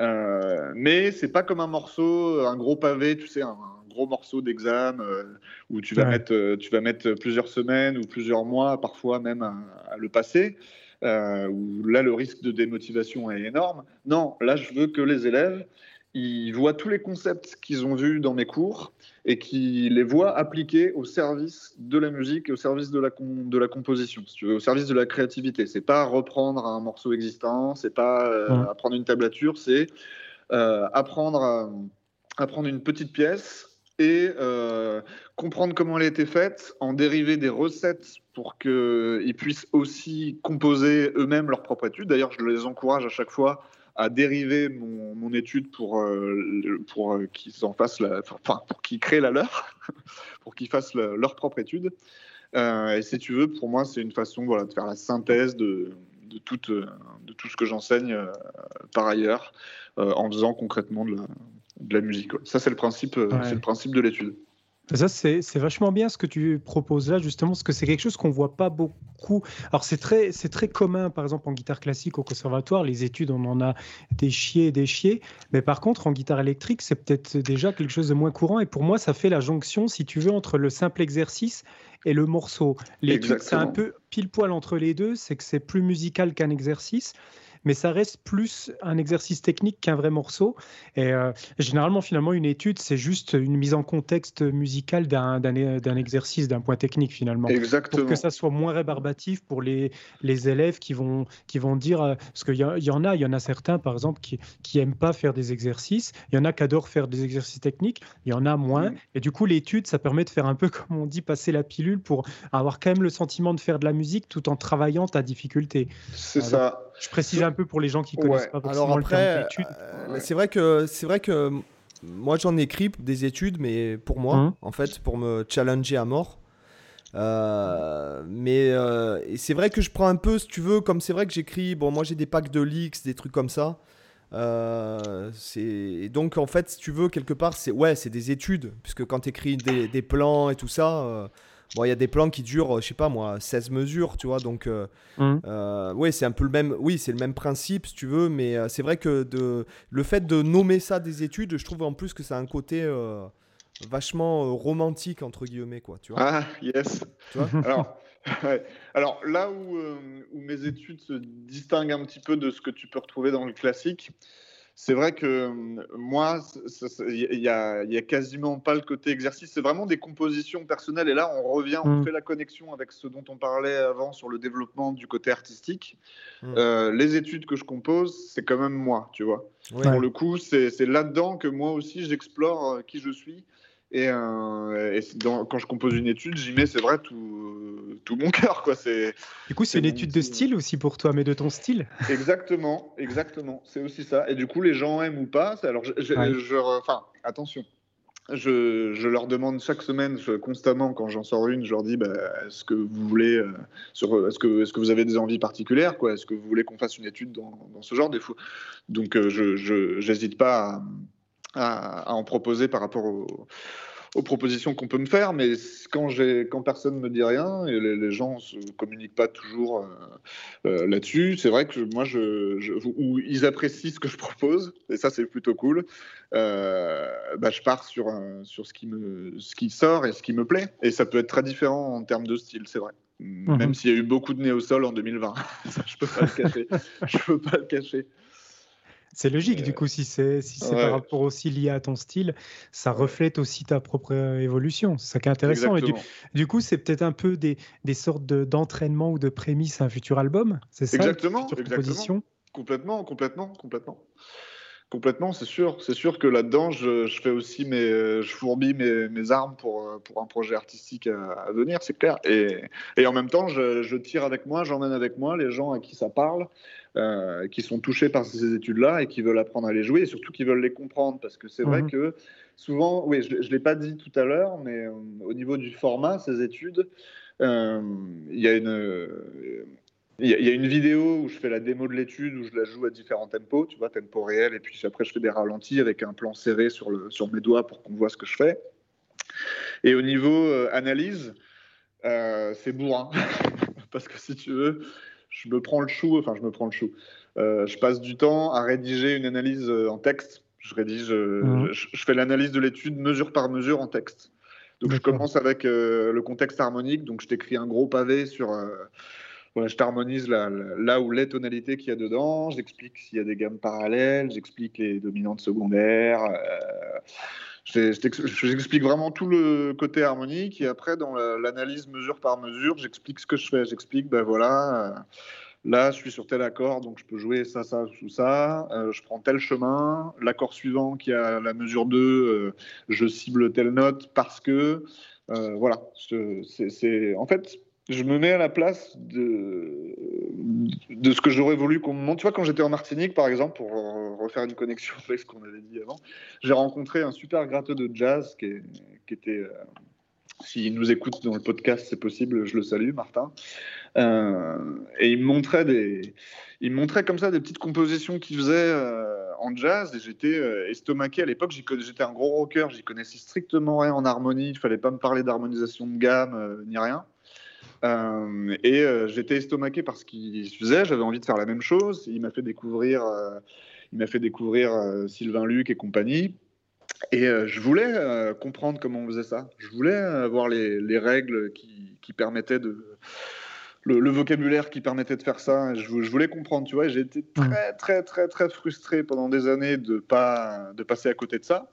Euh, mais c'est pas comme un morceau, un gros pavé, tu sais, un, un gros morceau d'examen où tu vas Ouais. mettre, tu vas mettre plusieurs semaines ou plusieurs mois, parfois même à, à le passer. euh, où là le risque de démotivation est énorme. Non, là je veux que les élèves ils voient tous les concepts qu'ils ont vus dans mes cours et qu'ils les voient appliqués au service de la musique et au service de la, de la composition, si tu veux, au service de la créativité. C'est pas reprendre un morceau existant, c'est pas euh, apprendre une tablature, c'est euh, apprendre, à- apprendre une petite pièce et euh, comprendre comment elle a été faite, en dériver des recettes pour qu'ils puissent aussi composer eux-mêmes leur propre étude. D'ailleurs, je les encourage à chaque fois à dériver mon, mon étude pour, euh, pour euh, qu'ils en fassent la, enfin, pour qu'ils créent la leur, pour qu'ils fassent la- leur propre étude. Euh, et si tu veux, pour moi, c'est une façon voilà, de faire la synthèse de, de, toute, euh, de tout ce que j'enseigne par ailleurs, en faisant concrètement de la, de la musique. Ça, c'est le principe, Ouais. c'est le principe de l'étude. Ça, c'est vachement bien ce que tu proposes là, justement, parce que c'est quelque chose qu'on voit pas beaucoup. Alors, c'est très, très commun, par exemple, en guitare classique au conservatoire, les études, on en a des chiés et des chiés. Mais par contre, en guitare électrique, c'est peut-être déjà quelque chose de moins courant. Et pour moi, ça fait la jonction, si tu veux, entre le simple exercice et le morceau. L'étude, c'est un peu pile poil entre les deux, c'est que c'est plus musical qu'un exercice mais ça reste plus un exercice technique qu'un vrai morceau. Et euh, généralement, finalement, une étude, c'est juste une mise en contexte musical d'un exercice, d'un point technique, finalement. Exactement. Pour que ça soit moins rébarbatif pour les, les élèves qui vont, qui vont dire. Euh, parce qu'il y, y, en a, il y en a certains, par exemple, qui n'aiment pas faire des exercices. Il y en a qui adorent faire des exercices techniques. Il y en a moins. Mm. Et du coup, l'étude, ça permet de faire un peu, comme on dit, passer la pilule pour avoir quand même le sentiment de faire de la musique tout en travaillant ta difficulté. C'est ça. Je précise un peu pour les gens qui connaissent pas forcément Alors après, euh, c'est vrai que c'est vrai que moi j'en écris des études, mais pour moi, hein en fait, pour me challenger à mort. Euh, mais euh, c'est vrai que je prends un peu, si tu veux, comme c'est vrai que j'écris. Bon, moi j'ai des packs de leaks, des trucs comme ça. c'est donc en fait, si tu veux, quelque part, c'est ouais, c'est des études, puisque quand tu écris des, des, plans et tout ça, Bon, il y a des plans qui durent, je sais pas moi, 16 mesures, tu vois. Donc, euh, mmh. euh, oui, c'est un peu le même. Oui, c'est le même principe, si tu veux. Mais euh, c'est vrai que de, le fait de nommer ça des études, je trouve en plus que ça a un côté vachement romantique entre guillemets, quoi. Tu vois ah, yes. Tu vois Alors. Alors là où, où, mes études se distinguent un petit peu de ce que tu peux retrouver dans le classique, c'est vrai que euh, moi, il n'y a, y a, quasiment pas le côté exercice. C'est vraiment des compositions personnelles. Et là, on revient, on mm. fait la connexion avec ce dont on parlait avant sur le développement du côté artistique. Mm. Euh, les études que je compose, c'est quand même moi, tu vois. Pour le coup, c'est là-dedans que moi aussi, j'explore euh, qui je suis. Et, euh, quand je compose une étude, j'y mets, c'est vrai, tout, tout mon cœur. Quoi. Du coup, c'est une étude de style aussi pour toi, mais de ton style. Exactement, exactement. C'est aussi ça. Et du coup, les gens aiment ou pas. Alors, je, enfin, attention. Je, je, leur demande chaque semaine, constamment, quand j'en sors une, je leur dis bah, est-ce que vous voulez, euh, sur, est-ce que, est-ce que vous avez des envies particulières, quoi? Est-ce que vous voulez qu'on fasse une étude dans, dans ce genre? Des fous Donc, euh, je n'hésite pas à à, en proposer par rapport aux propositions qu'on peut me faire, mais quand, quand personne ne me dit rien et les, gens ne communiquent pas toujours euh, euh, là-dessus, c'est vrai que moi, je, ou ils apprécient ce que je propose, et ça, c'est plutôt cool. Euh, bah, je pars sur, sur ce, qui me, ce qui sort et ce qui me plaît, et ça peut être très différent en termes de style, c'est vrai. Mhm. Même s'il y a eu beaucoup de néo-sol en 2020, ça, je peux pas le cacher. je peux pas le cacher. C'est logique, du coup, si c'est si par rapport aussi lié à ton style, ça reflète aussi ta propre euh, évolution. C'est ça qui est intéressant. Et du, coup, c'est peut-être un peu des, des sortes d'entraînement ou de prémices à un futur album. C'est ça Exactement, exactement. Complètement, complètement, complètement. Complètement, c'est sûr. C'est sûr que là-dedans, je, fais aussi mes, je fourbis mes, mes armes pour, pour un projet artistique à, venir, c'est clair. Et, et, en même temps, je, je tire avec moi, j'emmène avec moi les gens à qui ça parle, euh, qui sont touchés par ces études-là et qui veulent apprendre à les jouer et surtout qui veulent les comprendre. Parce que c'est vrai mhm. que souvent, oui, je ne l'ai pas dit tout à l'heure, mais euh, au niveau du format, ces études, euh, il y a une il y, a une vidéo où je fais la démo de l'étude, où je la joue à différents tempos, tu vois, tempo réel, et puis après je fais des ralentis avec un plan serré sur, le, sur mes doigts pour qu'on voit ce que je fais. Et au niveau euh, analyse, euh, c'est bourrin. Parce que si tu veux, je me prends le chou, enfin je me prends le chou. Euh, je passe du temps à rédiger une analyse en texte. Je rédige, mhm. je, je, fais l'analyse de l'étude mesure par mesure en texte. Donc je commence avec le contexte harmonique, donc je t'écris un gros pavé sur je t'harmonise là, là, où les tonalités qu'il y a dedans, j'explique s'il y a des gammes parallèles, j'explique les dominantes secondaires. Euh, j'explique vraiment tout le côté harmonique et après dans l'analyse mesure par mesure, j'explique ce que je fais. J'explique, ben voilà, euh, là je suis sur tel accord, donc je peux jouer ça, ça, ou ça. Euh, je prends tel chemin. L'accord suivant qui a la mesure 2, je cible telle note parce que voilà. C'est en fait je me mets à la place de, de ce que j'aurais voulu qu'on me montre. Tu vois, quand j'étais en Martinique, par exemple, pour refaire une connexion avec ce qu'on avait dit avant, j'ai rencontré un super gratteux de jazz qui, était, euh, S'il nous écoute dans le podcast, c'est possible, je le salue, Martin. Euh, et il me montrait des, il montrait comme ça des petites compositions qu'il faisait euh, en jazz. Et j'étais estomaqué à l'époque. J'étais un gros rocker, j'y connaissais strictement rien en harmonie. Il fallait pas me parler d'harmonisation de gamme ni rien. Et j'étais estomaqué par ce qu'il faisait. J'avais envie de faire la même chose. Il m'a fait découvrir, il m'a fait découvrir Sylvain Luc et compagnie. Et je voulais comprendre comment on faisait ça. Je voulais avoir les, les règles qui, qui, permettaient de, le, vocabulaire qui permettait de faire ça. Je, voulais comprendre, tu vois. J'ai été très, très, très, très frustré pendant des années de pas de passer à côté de ça.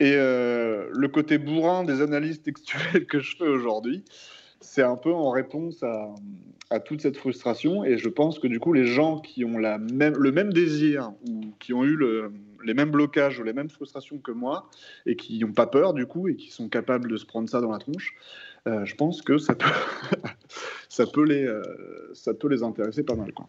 Et euh, le côté bourrin des analyses textuelles que je fais aujourd'hui, c'est un peu en réponse à, toute cette frustration. Et je pense que du coup, les gens qui ont le même désir ou qui ont eu le, les mêmes blocages ou les mêmes frustrations que moi et qui n'ont pas peur du coup et qui sont capables de se prendre ça dans la tronche, euh, je pense que ça peut, ça, peut les, euh, ça peut les intéresser pas mal. Quoi.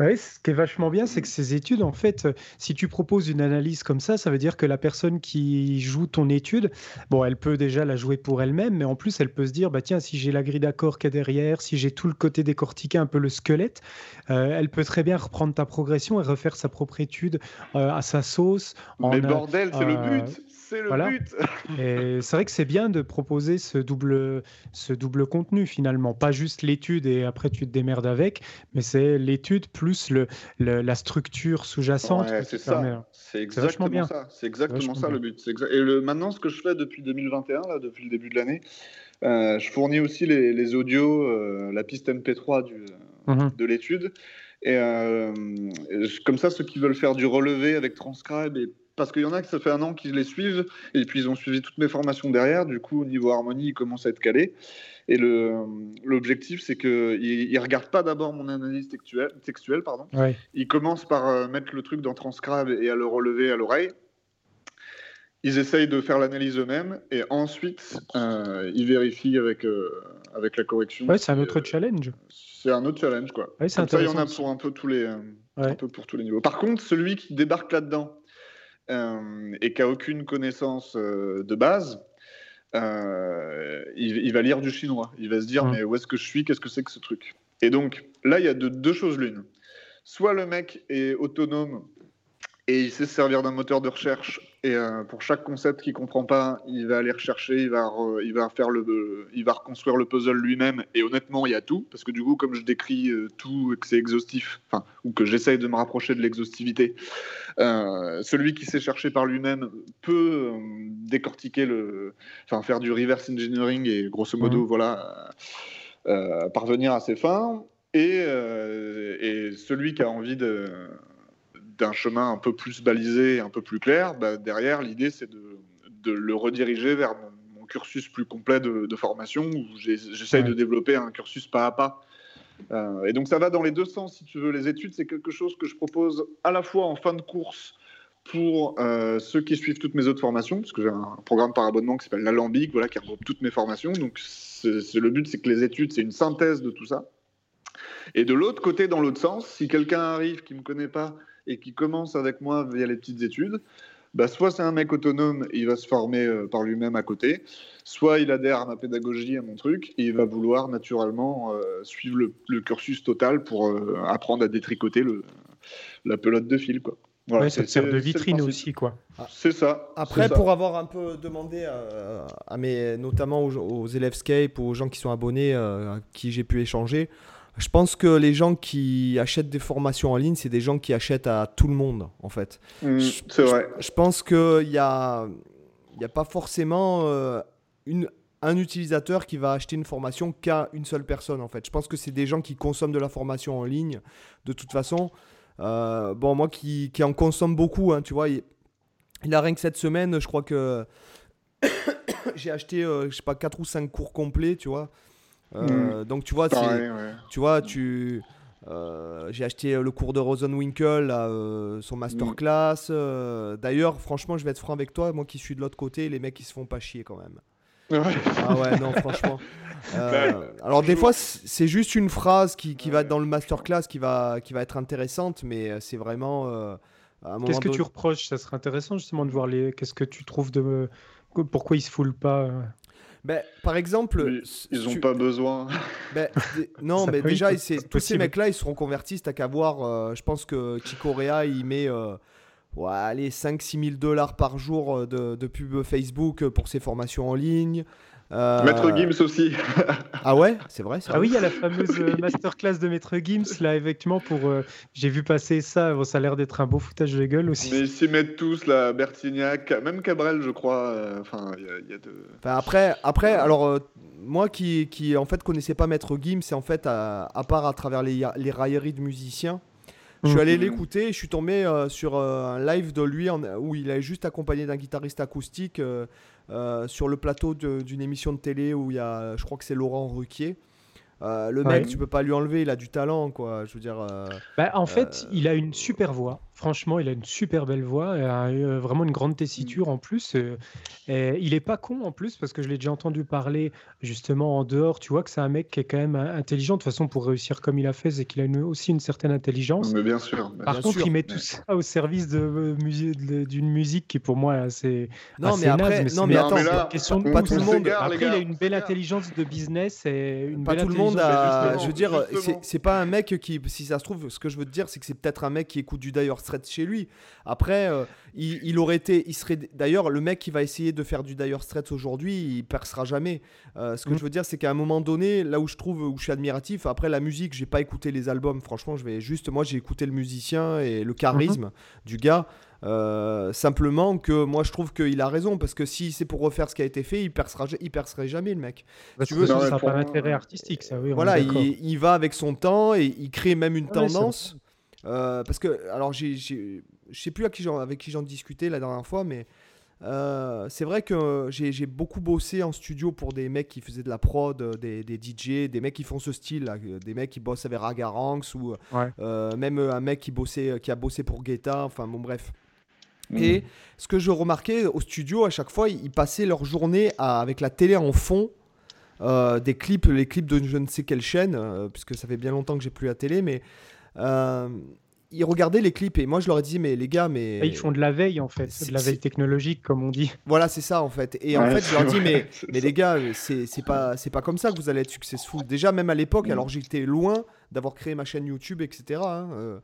Oui, ce qui est vachement bien, c'est que ces études, en fait, si tu proposes une analyse comme ça, ça veut dire que la personne qui joue ton étude, bon, elle peut déjà la jouer pour elle-même, mais en plus, elle peut se dire, bah tiens, si j'ai la grille d'accord qui est derrière, si j'ai tout le côté décortiqué, un peu le squelette, euh, elle peut très bien reprendre ta progression et refaire sa propre étude à sa sauce. Mais bordel, c'est le but c'est le but. et c'est vrai que c'est bien de proposer ce double, ce double contenu finalement, pas juste l'étude et après tu te démerdes avec, mais c'est l'étude plus le, la structure sous-jacente. c'est ça. C'est exactement bien. ça. C'est exactement ça le but. Et le, maintenant, ce que je fais depuis 2021, là, depuis le début de l'année, euh, je fournis aussi les, les audios, euh, la piste MP3 du, mhm. de l'étude. Et euh, comme ça, ceux qui veulent faire du relevé avec Transcribe et parce qu'il y en a qui ça fait un an qu'ils les suivent et puis ils ont suivi toutes mes formations derrière. Du coup, au niveau harmonie, ils commencent à être calés. Et l'objectif, c'est qu'ils ne regardent pas d'abord mon analyse textuelle, textuelle pardon. Ils commencent par euh, mettre le truc dans Transcribe et à le relever à l'oreille. Ils essayent de faire l'analyse eux-mêmes et ensuite euh, ils vérifient avec, euh, avec la correction. Ouais, c'est un autre challenge. C'est un autre challenge, quoi. Ouais, ça, il y en a pour un peu tous les, un peu pour tous les niveaux. Par contre, celui qui débarque là-dedans et qui a aucune connaissance euh, de base, euh, il, va lire du chinois. Il va se dire, mais où est-ce que je suis? Qu'est-ce que c'est que ce truc? Et donc, là, il y a deux choses l'une. Soit le mec est autonome et il sait se servir d'un moteur de recherche. Et euh, pour chaque concept qu'il comprend pas, il va aller rechercher, il va, il va faire le, il va reconstruire le puzzle lui-même. Et honnêtement, il y a tout, parce que du coup, comme je décris euh, tout et que c'est exhaustif, enfin, ou que j'essaye de me rapprocher de l'exhaustivité, euh, celui qui sait chercher par lui-même peut décortiquer le, enfin, faire du reverse engineering et grosso modo, mmh. voilà, parvenir à ses fins. Et, et celui qui a envie de d'un chemin un peu plus balisé, un peu plus clair, bah, derrière, l'idée, c'est de, de, le rediriger vers mon, cursus plus complet de, formation, où j'essaye de développer un cursus pas à pas. Euh, et donc, ça va dans les deux sens, si tu veux. Les études, c'est quelque chose que je propose à la fois en fin de course pour euh, ceux qui suivent toutes mes autres formations, parce que j'ai un programme par abonnement qui s'appelle l'Alambic, voilà, qui regroupe toutes mes formations. Donc, c'est le but, c'est que les études, c'est une synthèse de tout ça. Et de l'autre côté, dans l'autre sens, si quelqu'un arrive qui ne me connaît pas et qui commence avec moi via les petites études, bah, soit c'est un mec autonome, il va se former euh, par lui-même à côté, soit il adhère à ma pédagogie, à mon truc, et il va vouloir naturellement euh, suivre le, cursus total pour euh, apprendre à détricoter le, la pelote de fil. Quoi. Voilà, ça sert de vitrine aussi, quoi. C'est ça. Après, pour avoir un peu demandé à, mes, notamment aux, aux, élèves Scape, aux gens qui sont abonnés, à qui j'ai pu échanger, je pense que les gens qui achètent des formations en ligne, c'est des gens qui achètent à tout le monde, en fait. Mmh, c'est vrai. Je, pense qu'il n'y a, y a pas forcément euh, une, un utilisateur qui va acheter une formation qu'à une seule personne, en fait. Je pense que c'est des gens qui consomment de la formation en ligne, de toute façon. Euh, bon, moi qui, qui, en consomme beaucoup, hein, tu vois, il, a rien que cette semaine, je crois que j'ai acheté, euh, je sais pas, 4 ou 5 cours complets, tu vois. Euh, mm. Donc tu vois, tu vois, tu euh, j'ai acheté le cours de Rosenwinkel, euh, son masterclass. Mm. D'ailleurs, franchement, je vais être franc avec toi, moi qui suis de l'autre côté, les mecs ils se font pas chier quand même. Ah ouais, non, franchement. Ben, alors des fois, c'est juste une phrase qui, qui va être dans le masterclass qui va, qui va être intéressante, mais c'est vraiment. Qu'est-ce que tu reproches? Ça serait intéressant justement de voir les. Qu'est-ce que tu trouves de. Pourquoi ils se foulent pas Ben, par exemple, Mais ils si ont tu- pas besoin. Ben, d- non, mais déjà, tous ces mecs-là, ils seront convertis, t'as qu'à voir. euh, je pense que Chicorea, il met euh, ouais, allez, 5-6 000 dollars par jour euh, de, de pub Facebook euh, pour ses formations en ligne. Euh, Maître Gims aussi. Ah ouais, c'est vrai. c'est Ah oui, vrai. il y a la fameuse euh, masterclass de Maître Gims, là, effectivement, pour. euh, J'ai vu passer ça, bon, ça a l'air d'être un beau foutage de gueule aussi. Mais ils s'y mettent tous, là, Bertignac, même Cabrel, je crois. euh, Enfin, il y, a- il y a de. Enfin, après, après, alors euh, moi qui, qui en fait connaissais pas Maître Gims, c'est en fait à, à part à travers les, les railleries de musiciens. Je suis Mhm. allé l'écouter et je suis tombé euh, sur euh, un live de lui en- où il est juste accompagné d'un guitariste acoustique euh, sur le plateau d'une émission de télé où il y a, je crois que c'est Laurent Ruquier. Le mec, tu peux pas lui enlever, il a du talent, quoi. Je veux dire. Bah, en fait, il a une super voix. Franchement, il a une super belle voix, et, euh, vraiment une grande tessiture en plus. euh, et il est pas con en plus parce que je l'ai déjà entendu parler justement en dehors. Tu vois que c'est un mec qui est quand même euh, intelligent. De toute façon, pour réussir comme il a fait, c'est qu'il a une- aussi une certaine intelligence. Mais bien sûr. mais Par bien contre, sûr, il met mais- tout ça au service de, euh, de- d'une musique qui, pour moi, Non, assez mais après, naze, mais c'est non, mais Non, attends, mais c'est là, une question de pas tout le monde- Après, il a une belle intelligence de business et une pas belle tout le monde intelligence de- a. Je veux dire, c'est- c'est pas un mec qui, si ça se trouve, ce que je veux te dire, c'est que c'est peut-être un mec qui écoute du Dire Straits chez lui. Après, euh, il, il aurait été, il serait. D'ailleurs, le mec qui va essayer de faire du Dire Straits aujourd'hui, il percera jamais. Euh, ce que Mhm. je veux dire, c'est qu'à un moment donné, là où je trouve, où je suis admiratif, après la musique, j'ai pas écouté les albums. Franchement, je vais juste, moi, j'ai écouté le musicien et le charisme du gars. Euh, simplement que moi je trouve qu'il a raison parce que si c'est pour refaire ce qui a été fait, il percera, il percerait jamais le mec. Parce tu veux, ça pour pas ouais. artistique, ça, oui. Voilà, il, il va avec son temps et il crée même une Ouais, tendance. Euh, parce que, alors, je sais plus à qui j'en- avec qui j'en discutais la dernière fois, mais euh, c'est vrai que j'ai, beaucoup bossé en studio pour des mecs qui faisaient de la prod, euh, des, des DJ, des mecs qui font ce style, là, des mecs qui bossent avec Ragaranx ou Ouais. euh, même un mec qui, bossait, qui a bossé pour Guetta, enfin bon, bref. Et ce que je remarquais au studio, à chaque fois, ils ils passaient leur journée à- avec la télé en fond, euh, des clips, les clips de je ne sais quelle chaîne, euh, puisque ça fait bien longtemps que j'ai plus la télé, mais euh, ils regardaient les clips et moi je leur ai dit, mais les gars, mais. Ils font de la veille, en fait, C'est- de la veille technologique, comme on dit. Voilà, c'est ça en fait. Et en fait, je leur ai c'est dit, vrai, mais, mais ça. les gars, c'est c'est pas, c'est pas comme ça que vous allez être successful. Déjà, même à l'époque, alors j'étais loin d'avoir créé ma chaîne YouTube, etc. hein, euh,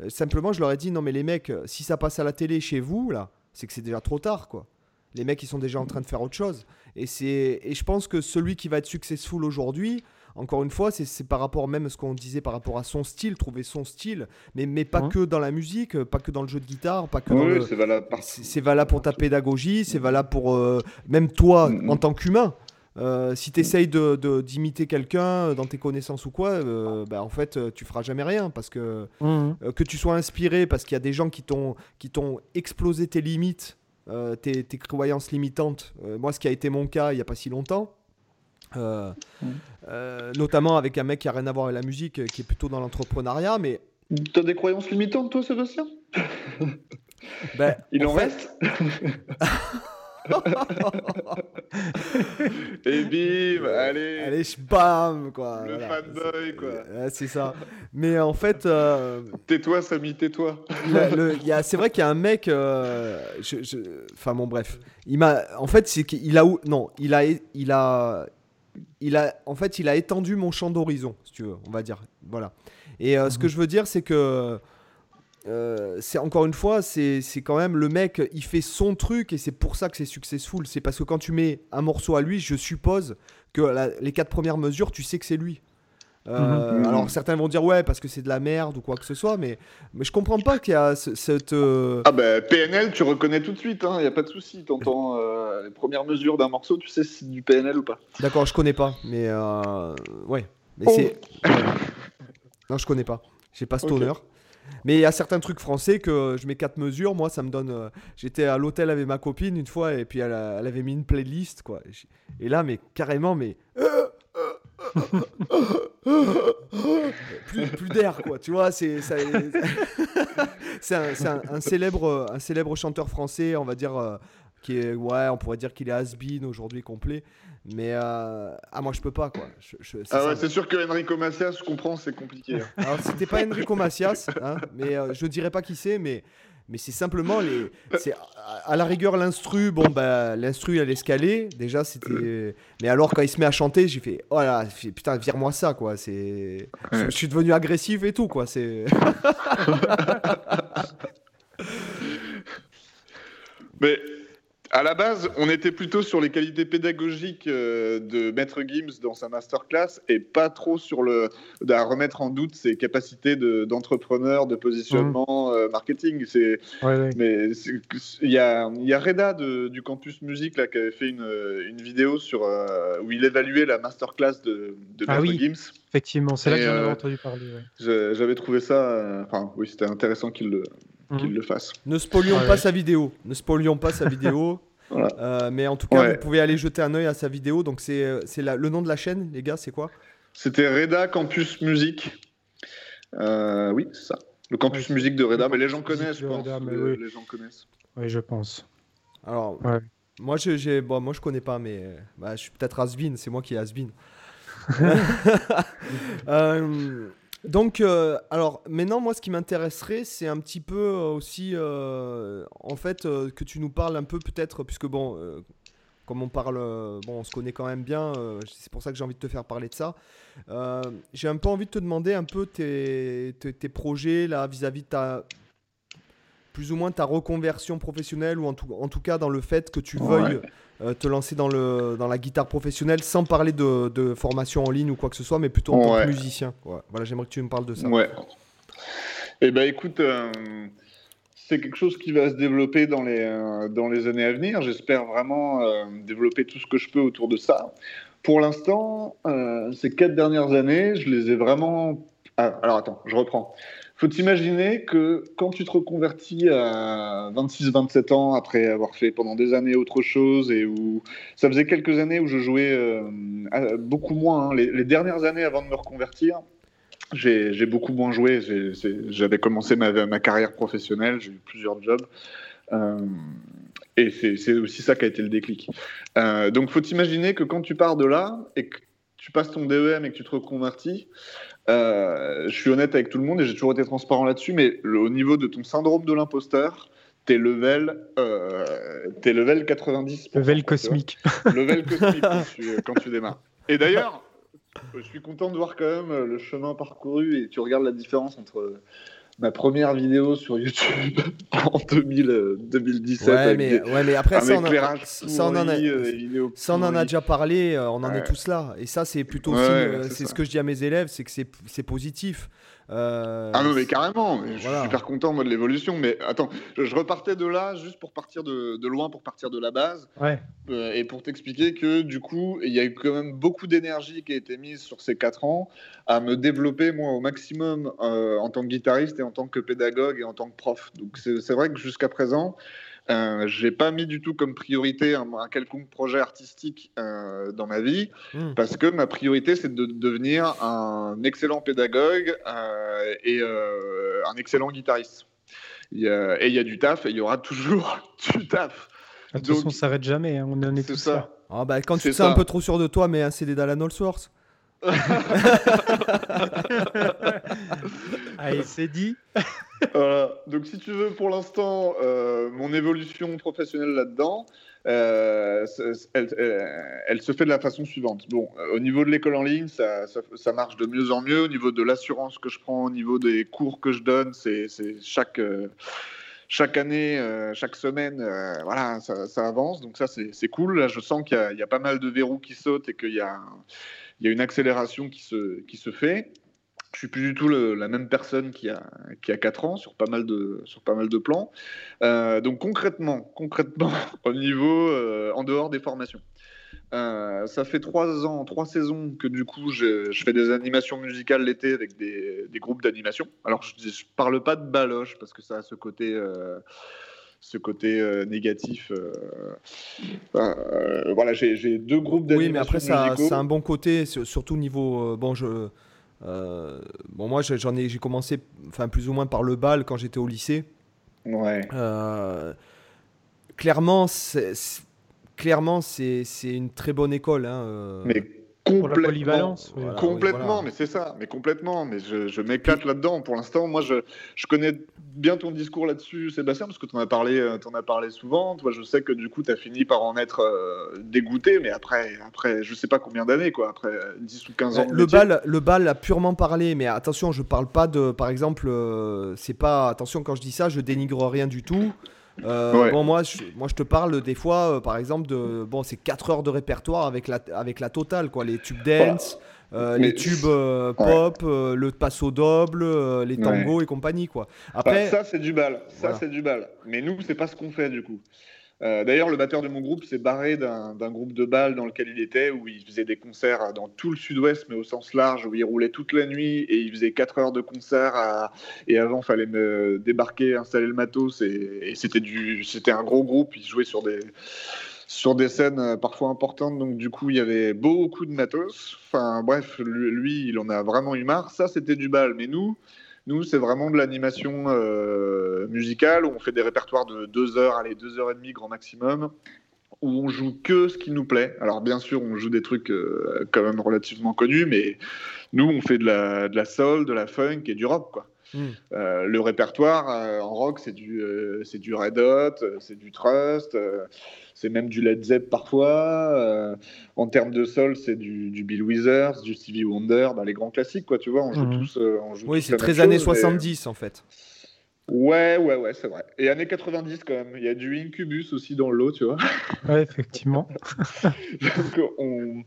euh, simplement, je leur ai dit, non, mais les mecs, euh, si ça passe à la télé chez vous, là, c'est que c'est déjà trop tard, quoi. Les mecs, ils sont déjà en train de faire autre chose. Et, c'est- et je pense que celui qui va être successful aujourd'hui, encore une fois, c'est- par rapport même à ce qu'on disait par rapport à son style, trouver son style, mais, mais pas Mhm. que dans la musique, pas que dans le jeu de guitare, pas que dans Oui, le, c'est valable c'est valable pour ta pédagogie, c'est valable pour euh, même toi Mm, mm. en tant qu'humain. Euh, si tu essayes d'imiter de, d'imiter quelqu'un dans tes connaissances ou quoi, euh, bah, en fait, euh, tu feras jamais rien. Parce que euh, que tu sois inspiré, parce qu'il y a des gens qui t'ont qui t'ont explosé tes limites, euh, tes, tes croyances limitantes. Euh, moi, ce qui a été mon cas il n'y a pas si longtemps. Euh, Mm. euh, notamment avec un mec qui a rien à voir avec la musique, euh, qui est plutôt dans l'entrepreneuriat, mais T'as des croyances limitantes, toi, Sébastien? Ben, Il en, fait- reste? Et bim, allez, Allez, bam, quoi. Le voilà. fanboy, quoi. Ouais, c'est ça. Mais en fait, euh, Tais-toi, Samy, tais-toi. le- le- il y a- c'est vrai qu'il y a un mec. euh, je- je- Enfin bon, bref. Il m'a. En fait, c'est qu'il a. Non, il a. Il a. Il a. En fait, il a étendu mon champ d'horizon, si tu veux. On va dire. Voilà. Et euh, ce que je veux dire, c'est que. euh, c'est encore une fois, c'est c'est quand même le mec, il fait son truc et c'est pour ça que c'est successful. C'est parce que quand tu mets un morceau à lui, je suppose que la- les quatre premières mesures, tu sais que c'est lui. Euh, Mhm. Alors certains vont dire ouais parce que c'est de la merde ou quoi que ce soit, mais, mais je comprends pas qu'il y a ce- cette. euh, Ah bah, PNL, tu reconnais tout de suite, hein, y a pas de souci. T'entends euh, les premières mesures d'un morceau, tu sais si c'est du PNL ou pas. D'accord, je connais pas, mais euh, ouais. Mais Oh. c'est. Non, je connais pas. J'ai pas cet Ok. honneur. Mais il y a certains trucs français que je mets quatre mesures. Moi, ça me donne. euh, J'étais à l'hôtel avec ma copine une fois et puis elle, elle avait mis une playlist quoi. Et là, mais carrément, mais. Plus plus d'air quoi. Tu vois, c'est ça- c'est un, un- un célèbre un célèbre chanteur français, on va dire. euh, qui est ouais, on pourrait dire qu'il est has-been aujourd'hui complet. Mais euh, ah moi je peux pas quoi. Je- je- c'est Ah ouais, c'est sûr que Enrico Macias, je comprends, c'est compliqué. hein. Alors c'était pas Enrico Macias, hein, mais euh, je dirais pas qui c'est, mais mais c'est simplement les. C'est à la rigueur l'instru. Bon bah l'instru elle est scalée. Déjà c'était. Mais alors quand il se met à chanter, j'ai fait oh là putain vire-moi ça quoi. C'est. Je, suis devenu agressif et tout quoi. C'est. mais à la base, on était plutôt sur les qualités pédagogiques euh, de Maître Gims dans sa masterclass et pas trop sur le à remettre en doute ses capacités d'entrepreneur, de, positionnement, mmh. euh, marketing. C'est mais il y a, y a Reda du campus musique là qui avait fait une, une vidéo sur euh, où il évaluait la masterclass de, de ah Maître Gims. Effectivement, c'est là que j'en avais entendu parler. J'avais trouvé ça, enfin oui, c'était intéressant qu'il le qu'il le fasse. Ne spolions pas sa vidéo. Ne spolions pas sa vidéo. Euh, mais en tout cas, vous pouvez aller jeter un oeil à sa vidéo. Donc, c'est euh, le nom de la chaîne, les gars, c'est quoi? C'était Reda Campus Musique. Euh, oui, c'est ça. Le campus musique de Reda, mais les gens connaissent, je pense. oui. les, gens connaissent. Oui, je pense. Alors, moi, je, bon, moi, je connais pas, mais bah, je suis peut-être Asvin, c'est moi qui est Asvin. euh, donc, euh, alors maintenant, moi, ce qui m'intéresserait, c'est un petit peu euh, aussi, euh, en fait, que tu nous parles un peu, peut-être, puisque bon, comme on parle, bon, on se connaît quand même bien, c'est pour ça que j'ai envie de te faire parler de ça. j'ai un peu envie de te demander un peu tes, projets là vis-à-vis de ta, plus ou moins ta reconversion professionnelle, ou en tout, en tout cas dans le fait que tu veuilles. Euh, te lancer dans, le, dans la guitare professionnelle sans parler de, de, formation en ligne ou quoi que ce soit, mais plutôt en tant que musicien. Voilà, j'aimerais que tu me parles de ça. Ouais. Eh ben écoute, euh, c'est quelque chose qui va se développer dans les, euh, dans les années à venir. J'espère vraiment développer tout ce que je peux autour de ça. Pour l'instant, ces quatre dernières années, je les ai vraiment. Ah, alors attends, je reprends faut t'imaginer que quand tu te reconvertis à 26-27 ans, après avoir fait pendant des années autre chose, et où ça faisait quelques années où je jouais euh, beaucoup moins, hein. les, dernières années avant de me reconvertir, j'ai beaucoup moins joué. J'avais commencé ma, carrière professionnelle, j'ai eu plusieurs jobs. Euh, et c'est aussi ça qui a été le déclic. Euh, donc, faut t'imaginer que quand tu pars de là et que tu passes ton DEM et que tu te reconvertis, euh, je suis honnête avec tout le monde et j'ai toujours été transparent là-dessus, mais au niveau de ton syndrome de l'imposteur, t'es level, euh, es level 90. Level cosmique. Level cosmique quand tu démarres. Et d'ailleurs, je suis content de voir quand même le chemin parcouru et tu regardes la différence entre ma première vidéo sur YouTube en 2000, 2017. Ouais, mais, ouais, mais après, ça, on, a, ça, on en a, euh, ça, on en a déjà parlé, euh, on en est tous là. Et ça, c'est plutôt euh, c'est ce que je dis à mes élèves, c'est que c'est positif. Euh, ah non, mais carrément, je suis super content moi, de l'évolution. Mais attends, je, repartais de là juste pour partir de, loin, pour partir de la base. Ouais. Euh, et pour t'expliquer que du coup, il y a eu quand même beaucoup d'énergie qui a été mise sur ces 4 ans à me développer moi au maximum euh, en tant que guitariste et en tant que pédagogue et en tant que prof. Donc c'est vrai que jusqu'à présent, euh, j'ai pas mis du tout comme priorité un, quelconque projet artistique euh, dans ma vie, hmm. parce que ma priorité c'est de, devenir un excellent pédagogue euh, et euh, un excellent guitariste. et il y a du taf et il y aura toujours du taf. De toute façon, on s'arrête jamais, hein, on en est, tout ça. Ah bah, quand tu es un peu trop sûr de toi, mais un CD d'Alan Allsworth. Allez, c'est dit. Donc, si tu veux, pour l'instant, euh, mon évolution professionnelle là-dedans, euh, elle, se fait de la façon suivante. Bon, au niveau de l'école en ligne, ça, marche de mieux en mieux. Au niveau de l'assurance que je prends, au niveau des cours que je donne, c'est chaque. Euh, chaque année, chaque semaine, voilà, ça, avance. Donc ça, c'est cool. Là, je sens qu'il y, a pas mal de verrous qui sautent et qu'il y a une accélération qui se fait. Je suis plus du tout la même personne qui a, qui a 4 ans sur pas mal de, sur pas mal de plans. Euh, donc concrètement, concrètement au niveau, euh, en dehors des formations. Euh, ça fait trois ans, trois saisons que du coup je, je fais des animations musicales l'été avec des, des groupes d'animation. Alors je, je parle pas de baloche parce que ça a ce côté ce côté euh, négatif. Euh, euh, voilà, j'ai deux groupes d'animation. Oui, mais après, ça, ça, a un bon côté, surtout niveau. bon, je. Bon, moi, j'en ai, j'ai commencé, enfin, plus ou moins par le bal quand j'étais au lycée. Ouais. clairement, c'est, clairement, c'est, une très bonne école. Hein, mais Complètement, polyvalence, oui. Voilà, complètement, oui, voilà. mais c'est ça, mais complètement, mais je, je m'éclate là-dedans. Pour l'instant, moi, je, je connais bien ton discours là-dessus, Sébastien, parce que tu en as parlé, euh, t'en as parlé souvent. Toi, je sais que du coup, tu as fini par en être euh, dégoûté, mais après, après, je sais pas combien d'années, quoi, après euh, 10 ou 15 ans. de le bal, le bal a purement parlé, mais attention, je parle pas de, par exemple, euh, c'est pas, attention quand je dis ça, je dénigre rien du tout. Euh, Ouais. Bon, moi je, moi, je te parle des fois, euh, par exemple, de, bon, c'est 4 heures de répertoire avec la, avec la totale, quoi, les tubes dance, euh, les tubes ouais. pop, le passo double, euh, les Ouais. tangos et compagnie, quoi. Bah, Après, ça, c'est du bal. Ça, Voilà. c'est du bal. Mais nous, c'est pas ce qu'on fait, du coup. Euh, D'ailleurs, le batteur de mon groupe s'est barré d'un groupe de bal dans lequel il était, où il faisait des concerts dans tout le sud-ouest, mais au sens large, où il roulait toute la nuit et il faisait 4 heures de concert. Et avant, il fallait me débarquer, installer le matos. Et, c'était du... un gros groupe. Il jouait sur des sur des scènes euh, parfois importantes, donc du coup il y avait beaucoup de matos. Enfin bref, lui, il en a vraiment eu marre. Ça c'était du bal, mais nous, nous c'est vraiment de l'animation euh, musicale où on fait des répertoires de deux heures, allez deux heures et demie grand maximum, où on joue que ce qui nous plaît. Alors bien sûr on joue des trucs euh, quand même relativement connus, mais nous on fait de la, de la soul, de la funk et du rock quoi. Hmm. Euh, le répertoire euh, en rock, c'est du, euh, c'est du Red Hot, c'est du Trust, euh, c'est même du Led Zepp parfois. euh, en termes de sol, c'est du, du Bill Withers, du Stevie Wonder, bah, les grands classiques, quoi, tu vois. On joue Mhm. tous. euh, on joue oui, c'est très années chose, mais- 70 en fait. Ouais, ouais, ouais, c'est vrai. Et années 90 quand même. Il y a du Incubus aussi dans le lot, tu vois. Ouais, effectivement. Donc, on,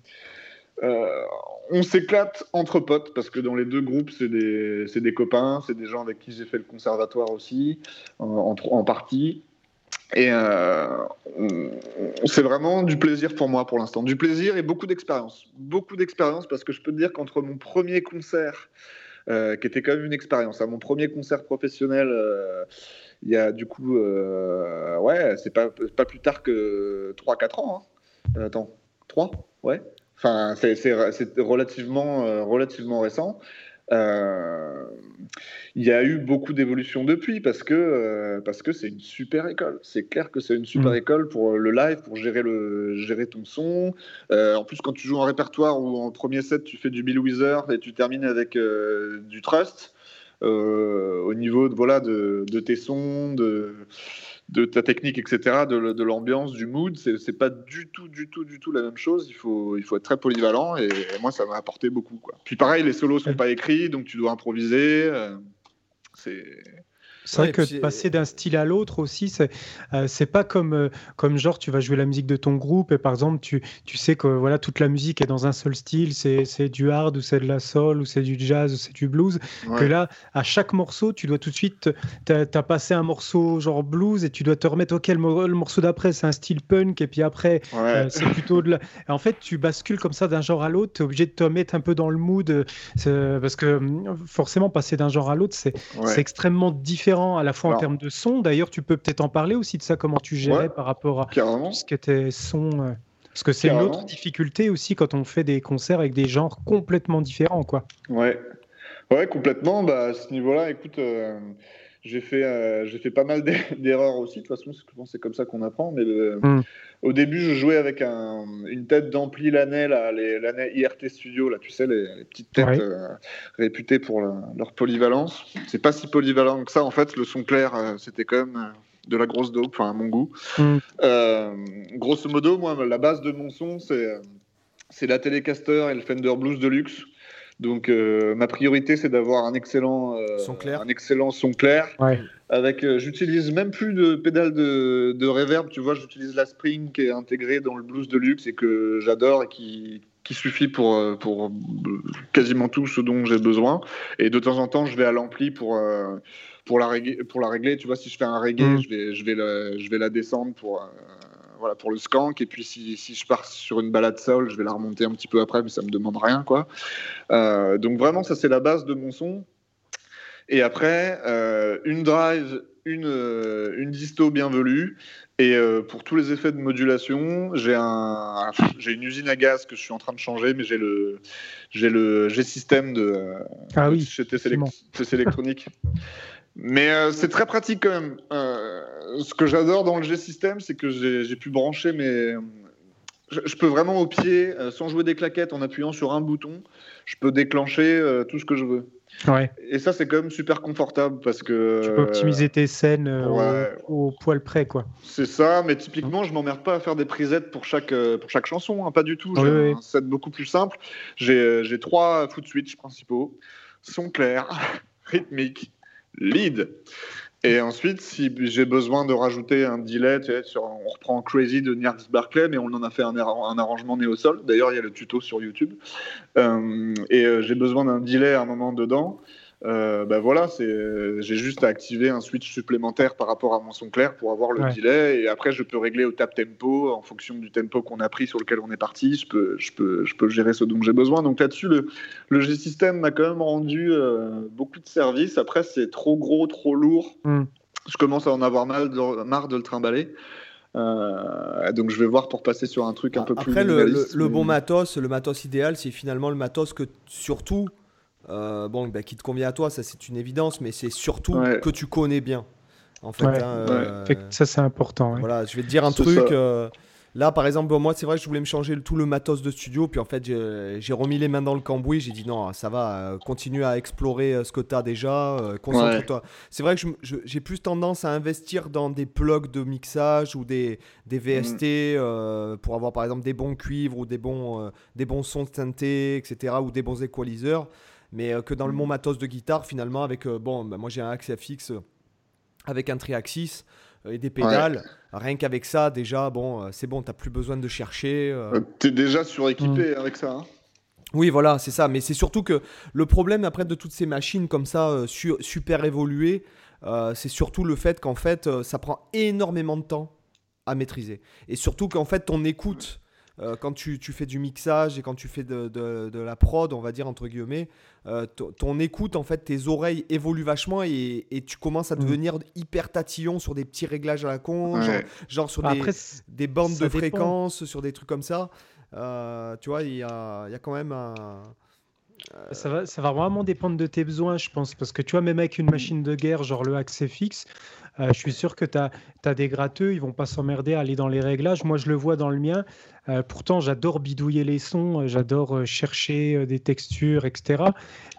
euh, on s'éclate entre potes parce que dans les deux groupes, c'est des, des copains, c'est des gens avec qui j'ai fait le conservatoire aussi, en, en, partie. Et euh, c'est vraiment du plaisir pour moi pour l'instant. Du plaisir et beaucoup d'expérience. Beaucoup d'expérience parce que je peux te dire qu'entre mon premier concert, euh, qui était quand même une expérience, à mon premier concert professionnel, il y a du coup, ouais, c'est pas, pas plus tard que 3-4 ans. hein. Attends, 3 Ouais. Enfin, c'est relativement, euh, relativement récent. Euh, il y a eu beaucoup d'évolutions depuis parce que euh, parce que c'est une super école. C'est clair que c'est une super Mm. école pour le live, pour gérer le gérer ton son. Euh, en plus, quand tu joues en répertoire ou en premier set, tu fais du Bill Withers et tu termines avec du Trust. au niveau de, voilà, de, de tes sons, de, de ta technique, etc., de, de l'ambiance, du mood, c'est pas du tout, du tout, du tout la même chose. Il faut, il faut être très polyvalent et, moi, ça m'a apporté beaucoup. Quoi. Puis pareil, les solos sont pas écrits, donc tu dois improviser. euh, c'est C'est vrai que de passer d'un style à l'autre aussi, c'est euh, pas comme, euh, comme genre tu vas jouer la musique de ton groupe et par exemple tu, tu sais que voilà toute la musique est dans un seul style, c'est du hard ou c'est de la soul ou c'est du jazz ou c'est du blues. Que là, à chaque morceau, tu dois tout de suite, tu as, passé un morceau genre blues et tu dois te remettre, ok, le, mo- le morceau d'après c'est un style punk et puis après Ouais. euh, c'est plutôt de la... En fait, tu bascules comme ça d'un genre à l'autre, tu es obligé de te mettre un peu dans le mood euh, parce que hum, forcément passer d'un genre à l'autre, c'est extrêmement différent à la fois en termes de son. D'ailleurs, tu peux peut-être en parler aussi de ça, comment tu gérais Ouais. par rapport à Carrément. tout ce qui était son. euh, Parce que c'est Carrément. l'autre difficulté aussi quand on fait des concerts avec des genres complètement différents, quoi. Ouais, ouais, complètement. Bah, à ce niveau-là, écoute, euh, j'ai fait, euh, j'ai fait pas mal d'er- d'erreurs aussi. De toute façon, c'est comme ça qu'on apprend. Mais le- Mm. au début, je jouais avec un, une tête d'ampli les Laney IRT Studio, là, tu sais, les, les petites têtes Ouais. euh, réputées pour la- leur polyvalence. C'est pas si polyvalent que ça, en fait. Le son clair, euh, c'était quand même de la grosse dope, enfin, à mon goût. Mm. Euh, grosso modo, moi, la base de mon son, c'est c'est la Telecaster et le Fender Blues Deluxe. Donc, euh, ma priorité, c'est d'avoir un excellent euh, Son clair. un excellent son clair. Ouais. Avec, euh, j'utilise même plus de pédale de, de reverb. Tu vois, j'utilise la Spring qui est intégrée dans le Blues Deluxe et que j'adore et qui qui suffit pour, pour quasiment tout ce dont j'ai besoin. Et de temps en temps, je vais à l'ampli pour, euh, pour, la régler, pour la régler. Tu vois, si je fais un reggae, Mm. je, vais, je, vais la, je vais la descendre pour, euh, voilà, pour le skank. Et puis, si, si je pars sur une balade soul, je vais la remonter un petit peu après, mais ça me demande rien. quoi. Euh, donc, vraiment, ça, c'est la base de mon son. Et après, euh, une drive, une, euh, une disto bienvenue. Et euh, pour tous les effets de modulation, j'ai un, j'ai une usine à gaz que je suis en train de changer, mais j'ai le, j'ai le G-System de euh, Ah oui, chez TC, effectivement. Mais euh, c'est très pratique quand même. Euh, ce que j'adore dans le G-System, c'est que j'ai pu brancher mes, je, peux vraiment au pied, euh, sans jouer des claquettes, en appuyant sur un bouton, je peux déclencher tout ce que je veux. Ouais. Et ça, c'est quand même super confortable parce que. Tu peux optimiser tes scènes au, poil près, quoi. C'est ça, mais typiquement, je m'emmerde pas à faire des prisettes pour chaque, pour chaque chanson, hein, pas du tout. J'ai un set beaucoup plus simple. J'ai trois foot switch principaux son clair, rythmique, lead. Et ensuite, si j'ai besoin de rajouter un delay, on reprend Crazy de Niels Barclay, mais on en a fait un, arrangement néo-sol. D'ailleurs, il y a le tuto sur YouTube. Euh, et euh, j'ai besoin d'un delay à un moment dedans euh, ben voilà, c'est, j'ai juste à activer un switch supplémentaire par rapport à mon son clair pour avoir le delay. Et après, je peux régler au tap tempo en fonction du tempo qu'on a pris sur lequel on est parti. Je peux, je peux, je peux gérer ce dont j'ai besoin. Donc là-dessus, le, le G-System m'a quand même rendu euh, beaucoup de services. Après, c'est trop gros, trop lourd. Hmm. Je commence à en avoir mal, marre de le trimballer. Euh, donc je vais voir pour passer sur un truc un peu plus. Après, le, le, bon matos, le matos idéal, c'est finalement le matos que surtout euh, bon, bah, qui te convient à toi, ça c'est une évidence, mais c'est surtout que tu connais bien. En fait, hein, euh, ça c'est important. Voilà, je vais te dire un truc. Euh, là, par exemple, moi, c'est vrai que je voulais me changer tout le matos de studio, puis en fait, j'ai remis les mains dans le cambouis. J'ai dit non, ça va, continue à explorer ce que tu as déjà, concentre-toi. C'est vrai que j'ai plus tendance à investir dans des plugs de mixage ou des, des VST mm. pour avoir par exemple des bons cuivres ou des bons, des bons sons synthés, etc., ou des bons équaliseurs mais euh, que dans le mon matos de guitare, finalement, avec, euh, bon, bah, moi j'ai un axe FX euh, avec un triaxis et des pédales. Rien qu'avec ça, déjà, bon, c'est bon, t'as plus besoin de chercher. T'es déjà suréquipé mm. avec ça. Hein. oui, voilà, c'est ça. Mais c'est surtout que le problème après de toutes ces machines comme ça, super évoluées, c'est surtout le fait qu'en fait, ça prend énormément de temps à maîtriser. Et surtout qu'en fait, ton écoute, quand tu, tu, fais du mixage et quand tu fais de, de, de, la prod, on va dire entre guillemets, euh, ton écoute, en fait, tes oreilles évoluent vachement et, tu commences à mm. devenir hyper tatillon sur des petits réglages à la con, genre, sur des, bandes de fréquences, sur des trucs comme ça. Euh, tu vois, il y a, quand même un. Ça va, ça va vraiment dépendre de tes besoins, je pense. Parce que tu vois, même avec une machine de guerre, genre le Axe FX, euh, je suis sûr que tu as, as, des gratteux, ils vont pas s'emmerder à aller dans les réglages. Moi, je le vois dans le mien. Euh, pourtant, j'adore bidouiller les sons, euh, j'adore chercher des textures, etc.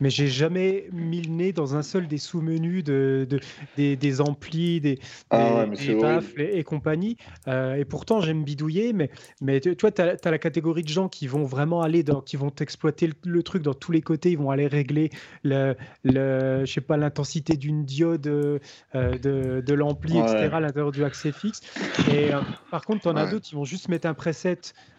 Mais j'ai jamais mis le nez dans un seul des sous-menus de, des, des, amplis, des, ah et, compagnie. et pourtant, j'aime bidouiller, mais, mais tu vois, tu as, la catégorie de gens qui vont vraiment aller, dans, qui vont exploiter le, truc dans tous les côtés. Ils vont aller régler le, le je sais pas, l'intensité d'une diode de, de l'ampli, etc. à l'intérieur du accès fixe. Et par contre, tu en as d'autres qui vont juste mettre un preset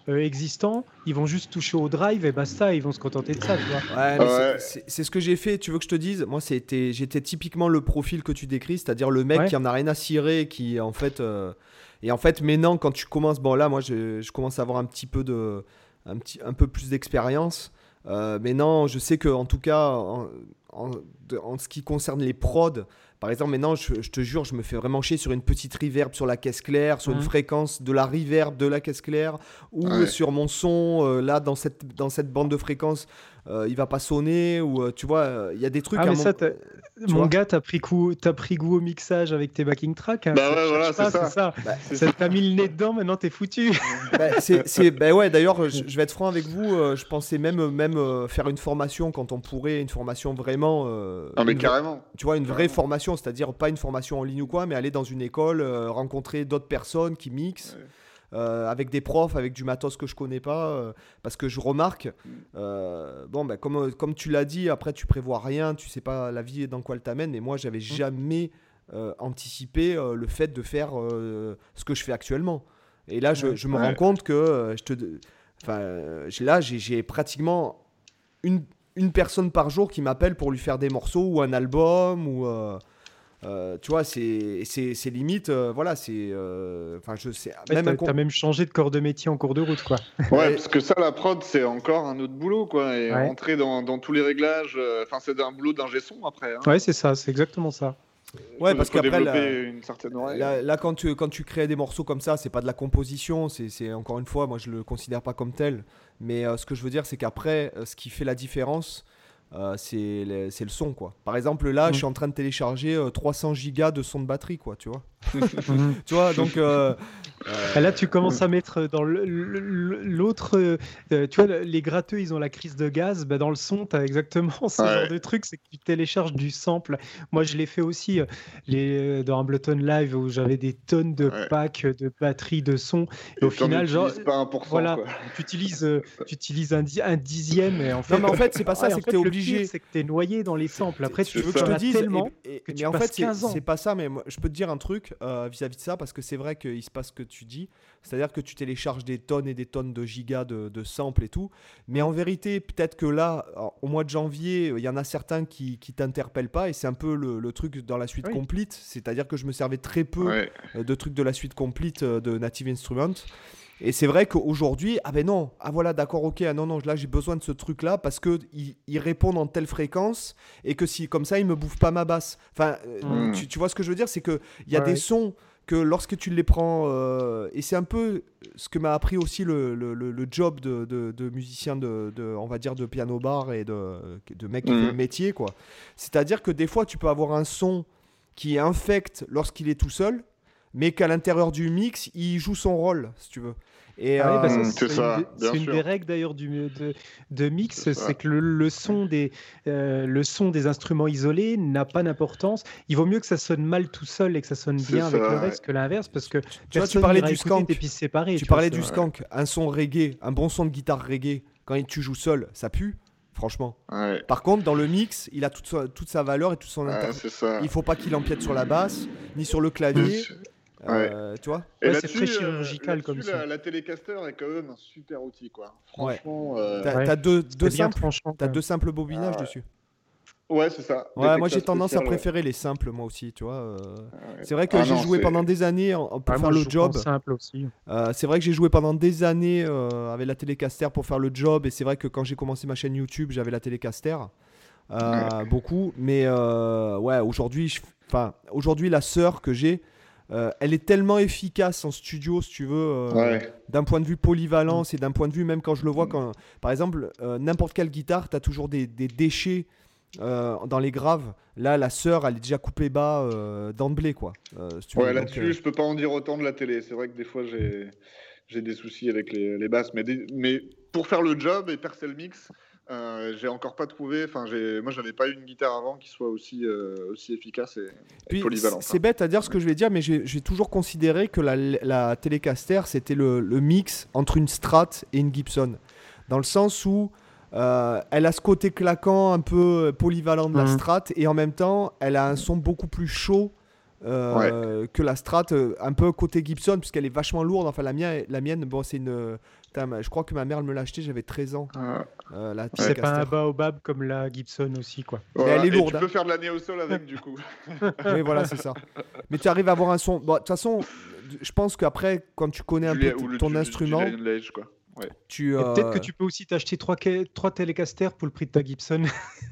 euh, existants, ils vont juste toucher au drive et basta, ils vont se contenter de ça, tu vois. c'est ce que j'ai fait, tu veux que je te dise? Moi, c'était j'étais typiquement le profil que tu décris, c'est-à-dire le mec qui en a rien à cirer, qui en fait. Euh, et en fait, maintenant, quand tu commences, bon là, moi, je, je, commence à avoir un petit peu de, un petit, un peu plus d'expérience. Euh, mais non, je sais que en tout cas, en, en, ce qui concerne les prods, par exemple, maintenant, je, te jure, je me fais vraiment chier sur une petite reverb sur la caisse claire, sur une fréquence de la reverb de la caisse claire, ou sur mon son, euh, là, dans cette, dans cette bande de fréquence, euh, il va pas sonner, ou euh, tu vois, il y a des trucs. Ah, mais ça, mon gars, t'as pris, as pris goût au mixage avec tes backing tracks. Hein. bah ouais, voilà, c'est ça. ça. Bah, t'as mis le nez dedans, maintenant t'es foutu. bah, c'est, bah ouais, d'ailleurs, je, vais être franc avec vous, je pensais même, même faire une formation quand on pourrait, une formation vraiment. ah, mais carrément. Tu vois, une vraie formation c'est-à-dire pas une formation en ligne ou quoi, mais aller dans une école, euh, rencontrer d'autres personnes qui mixent. Euh, avec des profs, avec du matos que je connais pas, euh, parce que je remarque, bon, ben, comme, comme tu l'as dit, après tu prévois rien, tu sais pas la vie dans quoi elle t'amène, et moi j'avais mmh. jamais anticipé le fait de faire ce que je fais actuellement. Et là, je, je me rends compte que je te, enfin, là, j'ai pratiquement une, une personne par jour qui m'appelle pour lui faire des morceaux ou un album ou euh, tu vois, c'est limite, euh, voilà, c'est. Euh, enfin, je sais. même t'as même changé de corps de métier en cours de route, quoi. Ouais, parce que ça, la prod, c'est encore un autre boulot, quoi. Et rentrer dans, dans, tous les réglages, enfin, c'est un boulot d'ingé son après. Hein. Ouais, c'est ça, c'est exactement ça. Ouais, parce qu'après, là, là, quand, tu, quand tu crées des morceaux comme ça, c'est pas de la composition, c'est encore une fois, moi je le considère pas comme tel. Mais ce que je veux dire, c'est qu'après, ce qui fait la différence, euh, c'est le, le son quoi. Par exemple là, Mm. je suis en train de télécharger euh, 300 gigas de son de batterie quoi, tu vois. Tu vois donc euh, Et là, tu commences à mettre dans l'autre. euh, tu vois, les gratteux, ils ont la crise de gaz. Bah, dans le son, tu as exactement ce Ouais. genre de truc c'est que tu télécharges du sample. Moi, je l'ai fait aussi euh, les, dans Ableton Live où j'avais des tonnes de Ouais. packs de batteries de son. Et, Et au final, genre, pas 1%. voilà. tu utilises, euh, tu utilises un, di- un dixième. Et en fait, non mais en fait c'est pas ça, Ouais, c'est que le obligé. C'est que tu es noyé dans les samples. Après, tu veux que je te dise tellement. et- et- que tu mais en fait c'est- 15 ans. c'est pas ça mais moi, je peux te dire un truc euh, vis-à-vis de ça parce que c'est vrai qu'il se passe ce que tu dis c'est-à-dire que tu télécharges des tonnes et des tonnes de gigas de, de samples et tout mais en vérité peut-être que là au mois de janvier il y en a certains qui, qui t'interpellent pas et c'est un peu le, le truc dans la suite Oui. complete c'est-à-dire que je me servais très peu Ouais. euh, de trucs de la suite complete euh, de Native Instruments. Et c'est vrai qu'aujourd'hui, ah ben non, ah voilà, d'accord, ok, ah non, non, là j'ai besoin de ce truc-là parce que il, il répond en telle fréquence et que si comme ça il me bouffe pas ma basse. Enfin, euh, Mm. tu, tu vois ce que je veux dire, c'est que il y a Ouais, des sons que lorsque tu les prends, euh, et c'est un peu ce que m'a appris aussi le, le- le- le job de, de- de musicien de, de- on va dire, de piano bar et de, de mec qui Mhm. fait le métier, quoi. C'est-à-dire que des fois, tu peux avoir un son qui est infect lorsqu'il est tout seul, mais qu'à l'intérieur du mix, il joue son rôle, si tu veux. Et, Ah oui, bah euh, c'est une, des- une règles d'ailleurs du de, de mix, C'est que le, le son des euh, le son des instruments isolés n'a pas d'importance. Il vaut mieux que ça sonne mal tout seul et que ça sonne bien avec ça, le reste que l'inverse, parce que tu vois, tu parlais du skank. séparées. Tu vois, parlais du skank, un son reggae, un bon son de guitare reggae, quand tu joues seul, ça pue, franchement. Ouais. Par contre, dans le mix, il a toute sa, toute sa valeur et toute son Ouais. Il faut pas qu'il empiète sur la basse, ni sur le clavier. Euh, tu vois Ouais, c'est là-dessus, très euh, chirurgical comme son. La, la Telecaster est quand même un super outil, quoi. Ouais. Franchement, euh, T'as Ouais, deux, deux bien simples, quoi. deux simples bobinages Ah ouais. dessus. ouais, c'est ça. Ouais, moi j'ai tendance à ouais. préférer les simples, moi aussi, tu vois. euh. Ouais. C'est vrai que Ah j'ai joué pendant des années pour Ouais, faire moi, le job. simple aussi. Euh, c'est vrai que j'ai joué pendant des années euh, avec la Telecaster pour faire le job et c'est vrai que quand j'ai commencé ma chaîne YouTube j'avais la Telecaster euh, beaucoup mais euh, ouais aujourd'hui je- enfin aujourd'hui la sœur que j'ai euh, elle est tellement efficace en studio si tu veux euh, Ouais. d'un point de vue polyvalence et d'un point de vue même quand je le vois quand par exemple euh, n'importe quelle guitare tu as toujours des, des déchets dans les graves là la sœur elle est déjà coupée bas d'emblée quoi si. Ouais, là-dessus, je peux pas en dire autant de la télé. C'est vrai que des fois, j'ai j'ai des soucis avec les, les basses, mais, des- mais pour faire le job et percer le mix, euh, j'ai encore pas trouvé. Enfin, j'ai moi, j'avais pas eu une guitare avant qui soit aussi euh, aussi efficace et, et Puis, polyvalente. C'est bête à dire ce que je vais dire, mais j'ai toujours considéré que la, la Telecaster, c'était le, le mix entre une Strat et une Gibson. Dans le sens où euh, elle a ce côté claquant, un peu polyvalent de la Mhm. Strat, et en même temps, elle a un son beaucoup plus chaud. euh, que la Strat, un peu côté Gibson, puisqu'elle est vachement lourde. Enfin, la mienne, la mienne bon, c'est une. Putain, ma- je crois que ma mère me l'a acheté, j'avais 13 ans. Ah, euh, la C'est pas un baobab comme la Gibson aussi, quoi. voilà. elle est Et lourde, Tu hein. peux faire de la néo sol avec du coup. Oui, voilà, c'est ça. Mais tu arrives à avoir un son. Bon, De toute façon, je pense qu'après, quand tu connais un peu ou ton du- instrument, quoi. Ouais. tu. Et euh, Peut-être que tu peux aussi t'acheter trois, ca- trois Telecaster pour le prix de ta Gibson.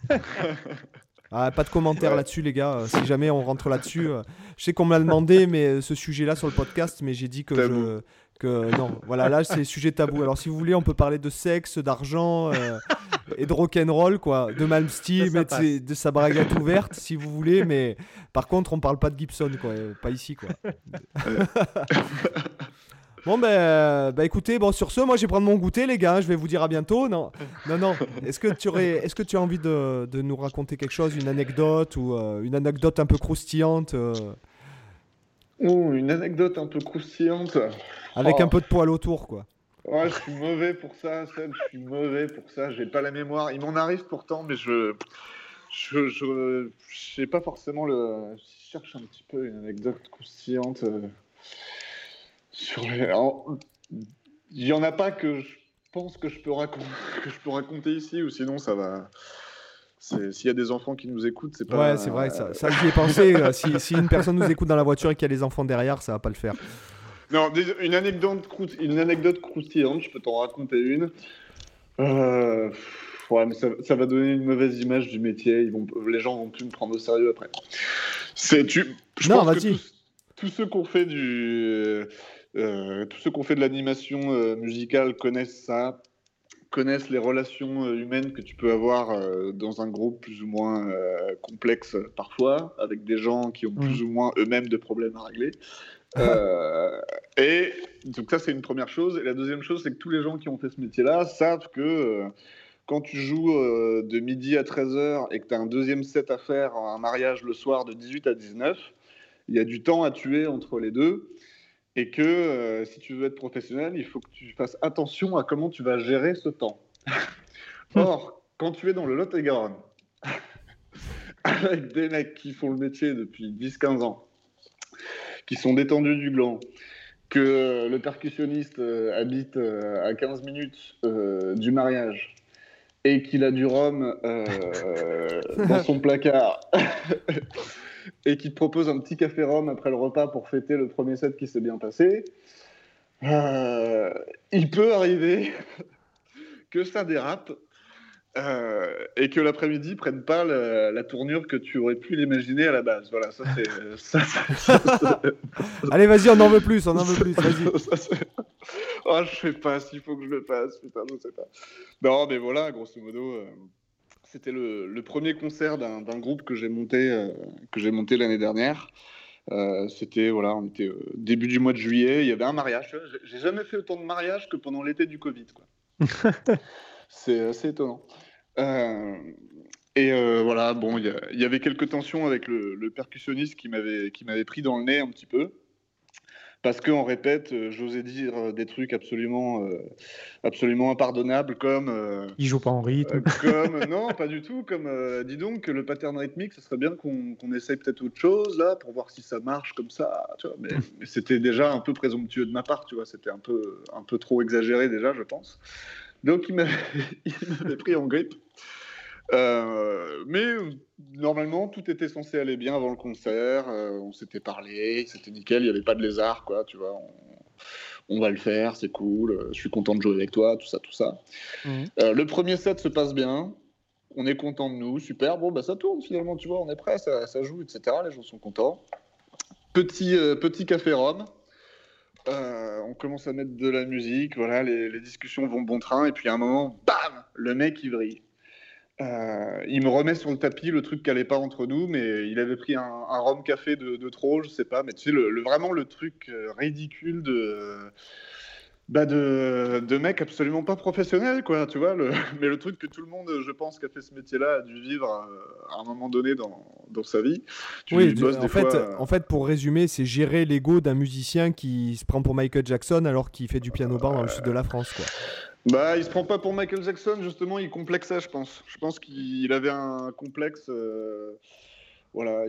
ah, pas de commentaires Ouais. là-dessus, les gars. euh, Si jamais on rentre là-dessus, euh, je sais qu'on me l'a demandé, mais euh, ce sujet-là sur le podcast, mais j'ai dit que je. Que non, voilà, là c'est sujet tabou. Alors si vous voulez, on peut parler de sexe, d'argent euh, et de rock'n'roll, quoi, de Malmsteen, de, ses- de sa braguette ouverte, si vous voulez. Mais par contre, on parle pas de Gibson, quoi, euh, pas ici, quoi. Bon ben, bah écoutez, bon sur ce, moi je vais prendre mon goûter les gars, je vais vous dire à bientôt. Non, non, non. Est-ce que tu aurais, est-ce que tu as envie de, de nous raconter quelque chose, une anecdote ou euh, une anecdote un peu croustillante une anecdote un peu croustillante. avec Oh. un peu de poil autour quoi. Ouais, je suis mauvais pour ça, Seb, je suis mauvais pour ça. J'ai pas la mémoire. Il m'en arrive pourtant, mais je, je, je, je sais pas forcément le. Je cherche un petit peu une anecdote croustillante. euh, sur les. Il y en a pas que je pense que je peux raconter, que je peux raconter ici, ou sinon ça va. S'il y a des enfants qui nous écoutent, c'est pas. Ouais, c'est vrai, ça, ça j'y ai pensé. euh, si, si une personne nous écoute dans la voiture et qu'il y a les enfants derrière, ça va pas le faire. Non, une anecdote, une anecdote croustillante, je peux t'en raconter une. Euh, ouais, mais ça, ça va donner une mauvaise image du métier. Ils vont, les gens vont plus me prendre au sérieux après. C'est tu. Je Non, vas-y. tous, tous ceux qu'on fait du, euh, tous ceux qu'on fait de l'animation euh, musicale connaissent ça. Connaissent les relations humaines que tu peux avoir dans un groupe plus ou moins complexe parfois, avec des gens qui ont plus mm. ou moins eux-mêmes de problèmes à régler. et donc ça, c'est une première chose. Et la deuxième chose, c'est que tous les gens qui ont fait ce métier-là savent que quand tu joues de midi à 13h et que tu as un deuxième set à faire, un mariage le soir de 18 à 19, il y a du temps à tuer entre les deux et que euh, si tu veux être professionnel, il faut que tu fasses attention à comment tu vas gérer ce temps. Or, quand tu es dans le Lot-et-Garonne, avec des mecs qui font le métier depuis 10-15 ans, qui sont détendus du gland, que le percussionniste euh, habite euh, à 15 minutes du mariage et qu'il a du rhum dans son placard et qui te propose un petit café rhum après le repas pour fêter le premier set qui s'est bien passé, euh, il peut arriver que ça dérape euh, et que l'après-midi prenne pas la, tournure que tu aurais pu l'imaginer à la base. Voilà, ça c'est. Allez, vas-y, on en veut plus, on en veut plus, vas-y. oh, je sais pas s'il faut que je le passe, putain, je sais pas. Non, mais voilà, grosso modo. Euh, c'était le, premier concert d'un groupe que j'ai monté, euh, que j'ai monté l'année dernière. Euh, c'était voilà, on était euh, début du mois de juillet. Il y avait un mariage. J'ai jamais fait autant de mariages que pendant l'été du Covid. C'est assez étonnant. et voilà, bon, il y, avait quelques tensions avec le, le percussionniste qui m'avait qui m'avait pris dans le nez un petit peu parce qu'on répète, euh, j'osais dire euh, des trucs absolument, euh, absolument impardonnables comme. Il joue pas en rythme. comme non, pas du tout. Comme dis donc le pattern rythmique, ce serait bien qu'on essaye peut-être autre chose là pour voir si ça marche comme ça. Tu vois, mais, c'était déjà un peu présomptueux de ma part, tu vois. C'était un peu, un peu trop exagéré déjà, je pense. Donc il m'avait pris en grippe. Euh, mais normalement, tout était censé aller bien avant le concert. Euh, on s'était parlé, c'était nickel, il n'y avait pas de lézard, quoi, tu vois. On, va le faire, c'est cool, euh, je suis content de jouer avec toi, tout ça, tout ça. Mhm. le premier set se passe bien, on est content de nous, super, bon, bah ça tourne finalement, tu vois, on est prêt, ça, joue, etc. Les gens sont contents. Petit, petit café rhum. on commence à mettre de la musique, voilà, les, les discussions vont bon train, et puis à un moment, bam, le mec il vrille. Euh, il me remet sur le tapis le truc qui n'allait pas entre nous, mais il avait pris un, un rhum café de, trop, je sais pas, mais tu sais, le, vraiment le truc euh, ridicule de, bah de, de mec absolument pas professionnel, quoi, tu vois, le, mais le truc que tout le monde, je pense, qui a fait ce métier-là a dû vivre euh, à, un moment donné dans, dans sa vie. oui, en, fait, en fait, pour résumer, c'est gérer l'ego d'un musicien qui se prend pour Michael Jackson alors qu'il fait du piano bar dans le sud de la France, quoi. Bah, il se prend pas pour Michael Jackson, justement, il complexait, je pense. Je pense qu'il avait un complexe. Euh, voilà,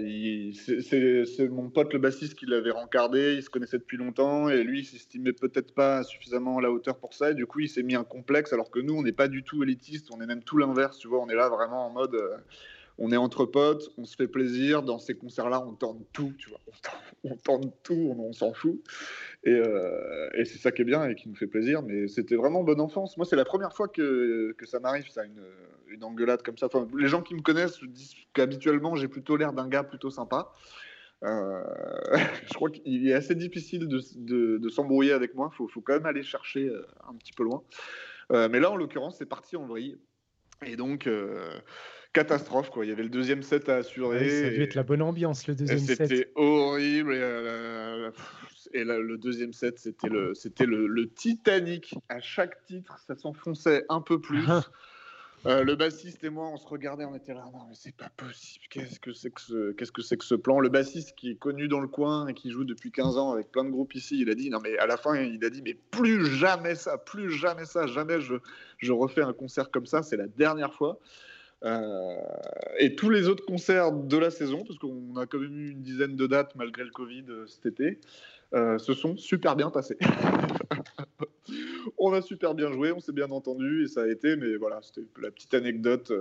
c'est mon pote le bassiste qui l'avait rencardé, il se connaissait depuis longtemps et lui il s'estimait peut-être pas suffisamment à la hauteur pour ça du coup il s'est mis un complexe alors que nous on n'est pas du tout élitiste, on est même tout l'inverse, tu vois, on est là vraiment en mode euh, on est entre potes, on se fait plaisir. Dans ces concerts-là, on tente tout, tu vois. On tente, tout, on, s'en fout. Euh, et, c'est ça qui est bien et qui nous fait plaisir. Mais c'était vraiment bonne enfance. Moi, c'est la première fois que, ça m'arrive, ça, une, engueulade comme ça. les gens qui me connaissent disent qu'habituellement, j'ai plutôt l'air d'un gars plutôt sympa. Euh, je crois qu'il est assez difficile de, s'embrouiller avec moi. Il faut, faut, quand même aller chercher euh, un petit peu loin. mais là, en l'occurrence, c'est parti en vrille. Et donc, catastrophe quoi. Il y avait le deuxième set à assurer. ça a dû être la bonne ambiance le deuxième set. C'était horrible et, euh, le deuxième set c'était le c'était le, Titanic. À chaque titre ça s'enfonçait un peu plus. Euh, le bassiste et moi, on se regardait, on était là, non mais c'est pas possible, qu'est-ce que c'est que ce, qu'est-ce que c'est que ce plan? Le bassiste qui est connu dans le coin et qui joue depuis 15 ans avec plein de groupes ici, il a dit, non mais à la fin, il a dit, mais plus jamais ça, plus jamais ça, jamais je, je refais un concert comme ça, c'est la dernière fois. Euh, et tous les autres concerts de la saison, parce qu'on a quand même eu une dizaine de dates malgré le Covid euh, cet été, euh, se sont super bien passés. on a super bien joué, on s'est bien entendu et ça a été, mais voilà, c'était la petite anecdote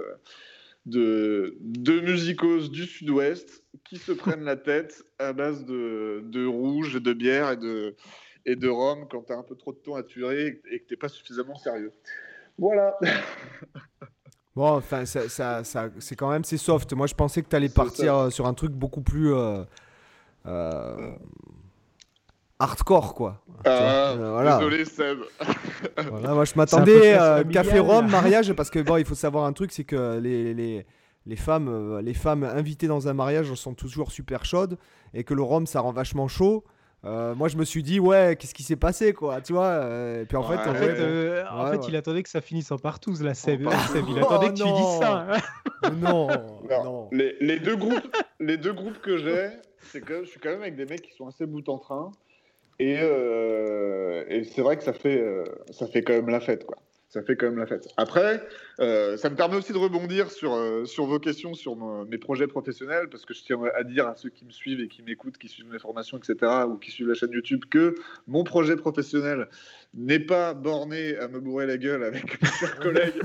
de deux musicos du sud-ouest qui se prennent la tête à base de, de rouge, de bière et de, et de rhum quand tu as un peu trop de temps à tuer et que tu pas suffisamment sérieux. Voilà. Bon, enfin, ça, ça, ça c'est quand même c'est soft. Moi, je pensais que tu allais partir euh, sur un truc beaucoup plus. Euh, euh, hardcore, quoi. Ah, vois, euh, voilà. Désolé, Seb. Voilà, moi je m'attendais euh, café rhum mariage parce que bon il faut savoir un truc c'est que les, les, les femmes les femmes invitées dans un mariage sont toujours super chaudes et que le rhum ça rend vachement chaud. Euh, moi je me suis dit ouais qu'est-ce qui s'est passé quoi tu vois euh, et puis en fait, Ouais. en En fait, fait, bon, en Ouais, fait, ouais. il attendait que ça finisse en partouze, là, Seb. En partouze. Seb, il Oh, attendait que tu dises ça. non non Les, les deux groupes, les deux groupes que j'ai, c'est que je suis quand même avec des mecs qui sont assez bout en train. Et, euh, et c'est vrai que ça fait, euh, ça fait quand même la fête, quoi. Ça fait quand même la fête. Après, euh, ça me permet aussi de rebondir sur, euh, sur vos questions, sur mes projets professionnels, parce que je tiens à dire à ceux qui me suivent et qui m'écoutent, qui suivent mes formations, etc., ou qui suivent la chaîne YouTube, que mon projet professionnel n'est pas borné à me bourrer la gueule avec mes chers collègues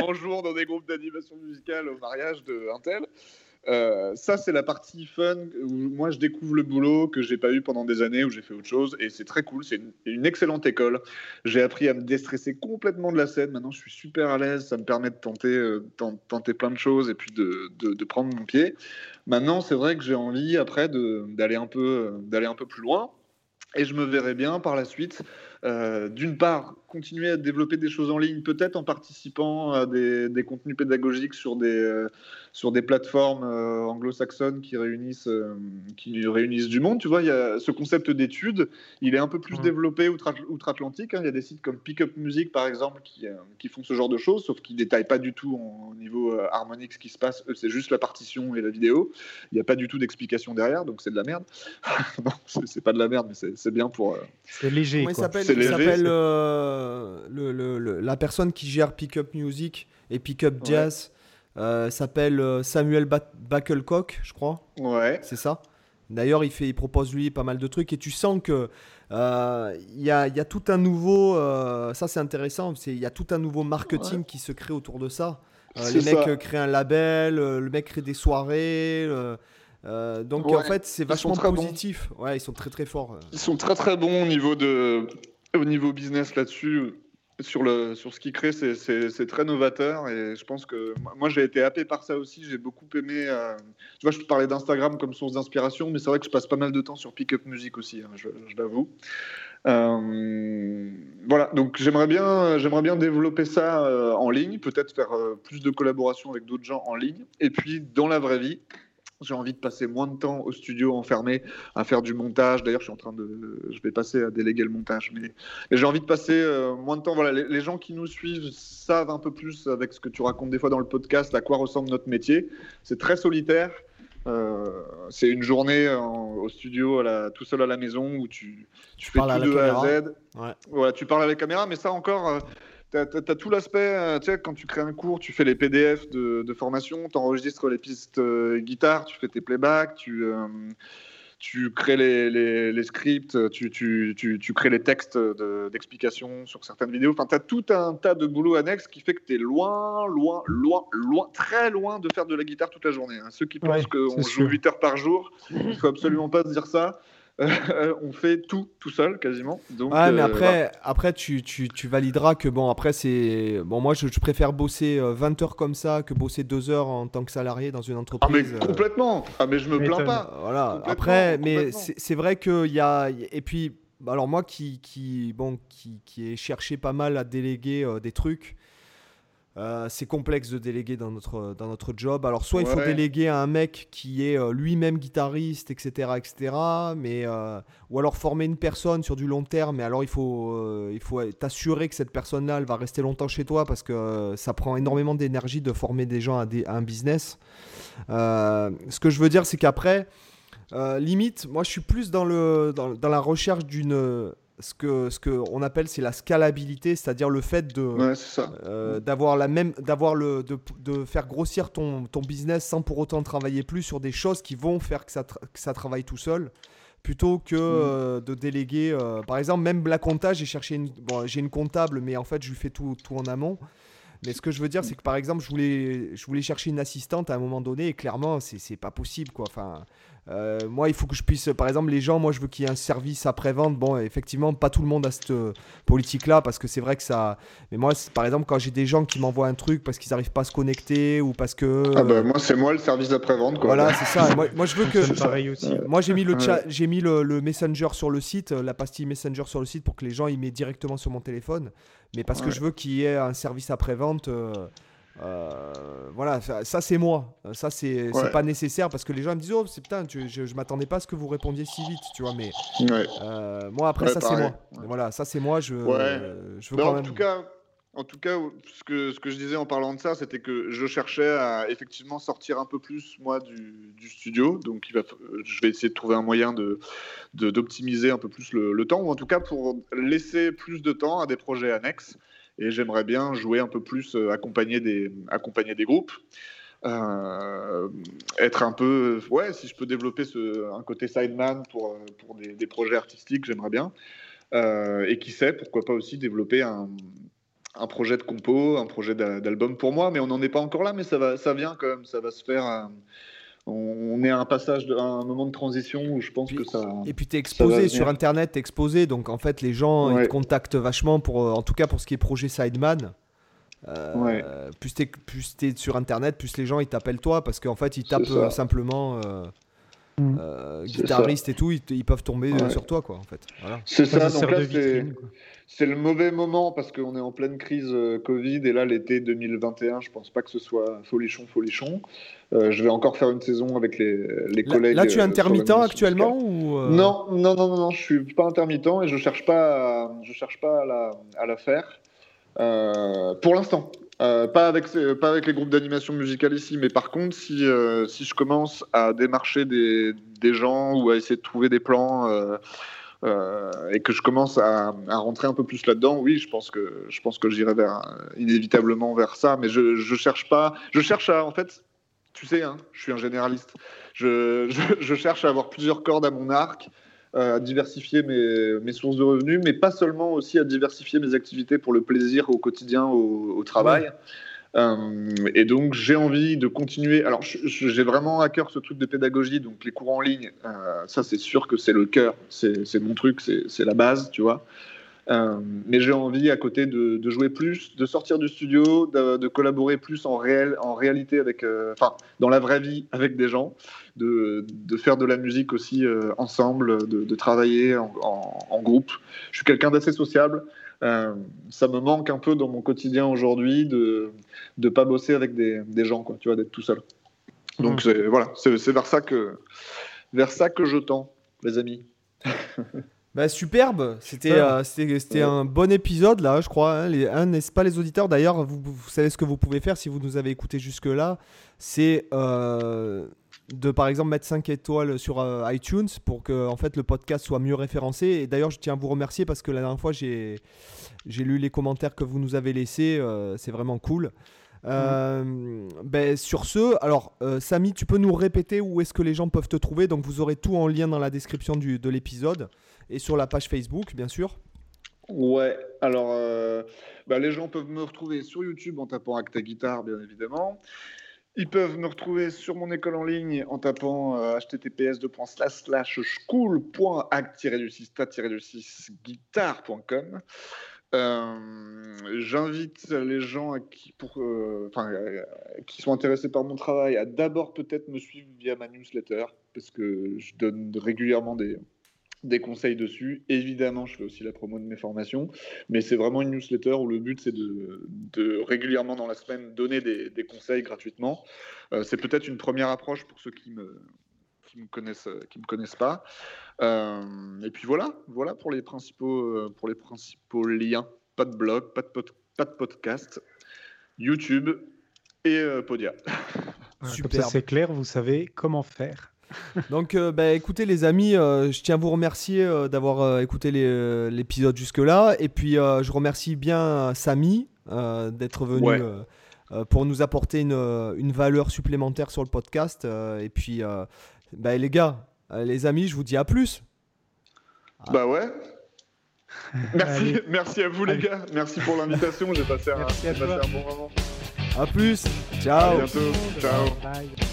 en jouant dans des groupes d'animation musicale au mariage d'un tel. Euh, ça, c'est la partie fun où moi je découvre le boulot que j'ai pas eu pendant des années où j'ai fait autre chose et c'est très cool. C'est une, excellente école. J'ai appris à me déstresser complètement de la scène. Maintenant, je suis super à l'aise. Ça me permet de tenter, euh, ten- tenter plein de choses et puis de, de- prendre mon pied. Maintenant, c'est vrai que j'ai envie après d'aller un peu, d'aller un peu plus loin. Et je me verrai bien par la suite, euh, d'une part, continuer à développer des choses en ligne, peut-être en participant à des, des contenus pédagogiques sur des, euh, sur des plateformes euh, anglo-saxonnes qui réunissent, euh, qui réunissent du monde. Tu vois, il y a ce concept d'études, il est un peu plus Mhm. développé outre- outre-Atlantique. hein. Il y a des sites comme Pick Up Music, par exemple, qui, euh, qui font ce genre de choses, sauf qu'ils ne détaillent pas du tout en- au niveau euh, harmonique ce qui se passe. Eux, c'est juste la partition et la vidéo. Il n'y a pas du tout d'explication derrière, donc c'est de la merde. non, c'est pas de la merde, mais c'est bien pour. euh, C'est léger, comment il quoi. S'appelle euh, le, le- le- la personne qui gère Pick Up Music et Pick Up Ouais. Jazz euh, s'appelle euh, Samuel Ba- Backelcock je crois Ouais. c'est ça. D'ailleurs, il, fait, il propose lui pas mal de trucs et tu sens que euh, il y, a, y a tout un nouveau. ça, c'est intéressant. Il y a tout un nouveau marketing qui se crée autour de ça. Les mecs ça. créent un label, le mec crée des soirées. euh, donc Ouais, en fait, c'est vachement bons. positif. Ouais, ils sont très très forts. Ils sont très très bons au niveau de au niveau business là-dessus. Sur, le, sur ce qu'ils créent, c'est- très novateur et je pense que moi j'ai été happé par ça aussi. J'ai beaucoup aimé. euh, tu vois, je parlais d'Instagram comme source d'inspiration, mais c'est vrai que je passe pas mal de temps sur Pick Up Music aussi, hein, je, l'avoue. Euh, voilà, donc j'aimerais bien, j'aimerais bien développer ça euh, en ligne, peut-être faire plus de collaborations avec d'autres gens en ligne. Et puis dans la vraie vie, j'ai envie de passer moins de temps au studio enfermé à faire du montage. D'ailleurs, je suis en train de, je vais passer à déléguer le montage, mais, mais j'ai envie de passer euh, moins de temps. Voilà, les, les gens qui nous suivent savent un peu plus avec ce que tu racontes des fois dans le podcast à quoi ressemble notre métier. C'est très solitaire. Euh, c'est une journée en- au studio, à la- tout seul à la maison, où tu, tu fais tout de A à. Z. Ouais. Voilà, tu parles à la caméra, mais ça encore, euh, t'as as, tout l'aspect, euh, tu sais, quand tu crées un cours, tu fais les PDF de, de formation, tu enregistres les pistes euh, guitare, tu fais tes playbacks, tu, euh, tu crées les, les- les scripts, tu, tu, tu, tu crées les textes de- d'explication sur certaines vidéos. Enfin, tu as tout un tas de boulot annexe qui fait que tu es loin, loin, loin, loin, très loin de faire de la guitare toute la journée. hein. Ceux qui Ouais, pensent qu'on joue sûr. 8 heures par jour, il faut absolument pas se dire ça. Euh, on fait tout tout seul quasiment. Donc, Ouais, mais euh, après, après tu, tu, tu valideras que bon, après, c'est. Bon, moi, je, je préfère bosser euh, 20 heures comme ça que bosser 2 heures en tant que salarié dans une Ah mais entreprise. euh, complètement. Ah mais je me plains pas. Voilà. Après, mais c'est vrai qu'il y a. Et puis, alors moi qui, qui, bon, qui, qui ai cherché pas mal à déléguer euh, des trucs, euh, c'est complexe de déléguer dans notre, dans notre job. Alors, soit il faut déléguer à un mec qui est euh, lui-même guitariste, etc., etc., mais, euh, ou alors former une personne sur du long terme, mais alors il faut il faut t'assurer que cette personne-là, elle va rester longtemps chez toi parce que ça prend énormément d'énergie de former des gens à, des- à un business. Ce que je veux dire, c'est qu'après, limite, moi je suis plus dans, le, dans, dans la recherche d'une. Ce que, ce que on appelle c'est la scalabilité, c'est-à-dire le fait de, Ouais, euh, d'avoir la même d'avoir le de, de faire grossir ton, ton business sans pour autant travailler plus sur des choses qui vont faire que ça, tra- que ça travaille tout seul plutôt que euh, de déléguer euh, par exemple même la compta j'ai cherché une bon, j'ai une comptable mais en fait je lui fais tout, tout en amont. Mais ce que je veux dire, c'est que par exemple, je voulais, je voulais chercher une assistante à un moment donné, et clairement, c'est pas possible, quoi. Enfin, euh, moi, il faut que je puisse, par exemple, les gens, moi, je veux qu'il y ait un service après-vente. Bon, effectivement, pas tout le monde a cette euh, politique-là, parce que c'est vrai que ça. Mais moi, par exemple, quand j'ai des gens qui m'envoient un truc parce qu'ils n'arrivent pas à se connecter ou parce que. Ah bah, moi, c'est moi le service après-vente, quoi. Voilà, c'est ça. moi, je veux que. pareil aussi. moi, j'ai mis, le, chat, j'ai mis le, Messenger sur le site, la pastille Messenger sur le site pour que les gens y mettent directement sur mon téléphone. Mais parce que je veux qu'il y ait un service après-vente. Euh, voilà, ça, c'est moi. Ça c'est pas nécessaire parce que les gens me disent oh c'est putain, je, je m'attendais pas à ce que vous répondiez si vite, tu vois. Mais euh, moi après ça c'est moi. Voilà, ça c'est moi. Je, je veux quand en même... tout cas, en tout cas, ce que, ce que je disais en parlant de ça, c'était que je cherchais à effectivement sortir un peu plus moi du, du studio. Donc il va, je vais essayer de trouver un moyen de d'optimiser un peu plus le, le temps ou en tout cas pour laisser plus de temps à des projets annexes et j'aimerais bien jouer un peu plus, euh, accompagner, des, accompagner des groupes. Euh, être un peu, ouais, si je peux développer ce, un côté sideman pour, pour des, projets artistiques, j'aimerais bien. Euh, et qui sait, pourquoi pas aussi développer un, un projet de compo, un projet d'album pour moi, mais on n'en est pas encore là, mais ça, va, ça vient quand même, ça va se faire on est à un passage, de, un moment de transition où je pense que ça. Et puis tu es exposé sur Internet, es exposé, donc en fait les gens ils te contactent vachement pour, euh, en tout cas pour ce qui est projet Sideman. Euh, Plus tu es, sur Internet, plus les gens ils t'appellent toi parce qu'en fait ils tapent euh, simplement. Euh, mm. euh guitariste et tout, ils, peuvent tomber sur toi quoi en fait. C'est ça, donc là c'est le mauvais moment parce qu'on est en pleine crise Covid et là l'été 2021, je pense pas que ce soit folichon folichon. Euh, je vais encore faire une saison avec les, les collègues. Là, tu es euh, intermittent actuellement ou euh non, non, non, non, non, je suis pas intermittent et je cherche pas, à, je cherche pas à la, à la faire pour l'instant. Pas, avec, pas avec les groupes d'animation musicale ici, mais par contre, si, si je commence à démarcher des, des, gens ou à essayer de trouver des plans et que je commence à, à rentrer un peu plus là-dedans, oui, je pense que je pense que j'irai vers inévitablement vers ça, mais je, je cherche pas, je cherche à en fait tu sais, hein, je suis un généraliste. Je, cherche à avoir plusieurs cordes à mon arc, euh, à diversifier mes, sources de revenus, mais pas seulement aussi à diversifier mes activités pour le plaisir au quotidien, au, travail. Euh, et donc j'ai envie de continuer. Alors j'ai vraiment à cœur ce truc de pédagogie, donc les cours en ligne, euh, ça c'est sûr que c'est le cœur, c'est mon truc, c'est la base, tu vois. Euh, mais j'ai envie à côté de, jouer plus, de sortir du studio, de, collaborer plus en, réel, en réalité avec, euh, enfin, dans la vraie vie avec des gens, de, faire de la musique aussi euh, ensemble, de, travailler en, groupe. Je suis quelqu'un d'assez sociable. ça me manque un peu dans mon quotidien aujourd'hui de ne pas bosser avec des, gens, quoi, tu vois, d'être tout seul. Donc mmh. voilà, c'est vers ça que vers ça que je tends, les amis. Bah, superbe, c'était euh, un bon épisode là, je crois. Hein. Les, n'est-ce pas les auditeurs? D'ailleurs, vous, vous, savez ce que vous pouvez faire si vous nous avez écouté jusque-là, c'est euh, de par exemple mettre 5 étoiles sur euh, iTunes pour que en fait le podcast soit mieux référencé. Et d'ailleurs, je tiens à vous remercier parce que la dernière fois j'ai lu les commentaires que vous nous avez laissés, c'est vraiment cool. Euh, ben, sur ce, alors Samy, tu peux nous répéter où est-ce que les gens peuvent te trouver? Donc vous aurez tout en lien dans la description du, de l'épisode et sur la page Facebook, bien sûr. Ouais, alors euh, bah, les gens peuvent me retrouver sur YouTube en tapant Acta Guitare, bien évidemment. Ils peuvent me retrouver sur mon école en ligne en tapant euh, https school.act-du-6-guitare.com. Euh, j'invite les gens pour, qui sont intéressés par mon travail à d'abord peut-être me suivre via ma newsletter, parce que je donne régulièrement des, des conseils dessus. Évidemment, je fais aussi la promo de mes formations, mais c'est vraiment une newsletter où le but c'est de, régulièrement dans la semaine donner des, conseils gratuitement. Euh, c'est peut-être une première approche pour ceux qui me qui me connaissent qui me connaissent pas. Euh, et puis voilà, voilà pour les principaux euh, pour les principaux liens. Pas de blog, pas de, pas de podcast, YouTube et Podia. Super. c'est clair, vous savez comment faire. Donc, euh, bah, écoutez, les amis, euh, je tiens à vous remercier euh, d'avoir écouté l'épisode jusque-là. Et puis, je remercie bien Samy d'être venu pour nous apporter une, valeur supplémentaire sur le podcast. et puis, bah, les gars, les amis, je vous dis à plus. Bah ouais. Merci, merci à vous les gars. Merci pour l'invitation. J'ai passé, un, Merci à j'ai passé un bon moment. À plus. À Ciao. bientôt. Ciao. Bye.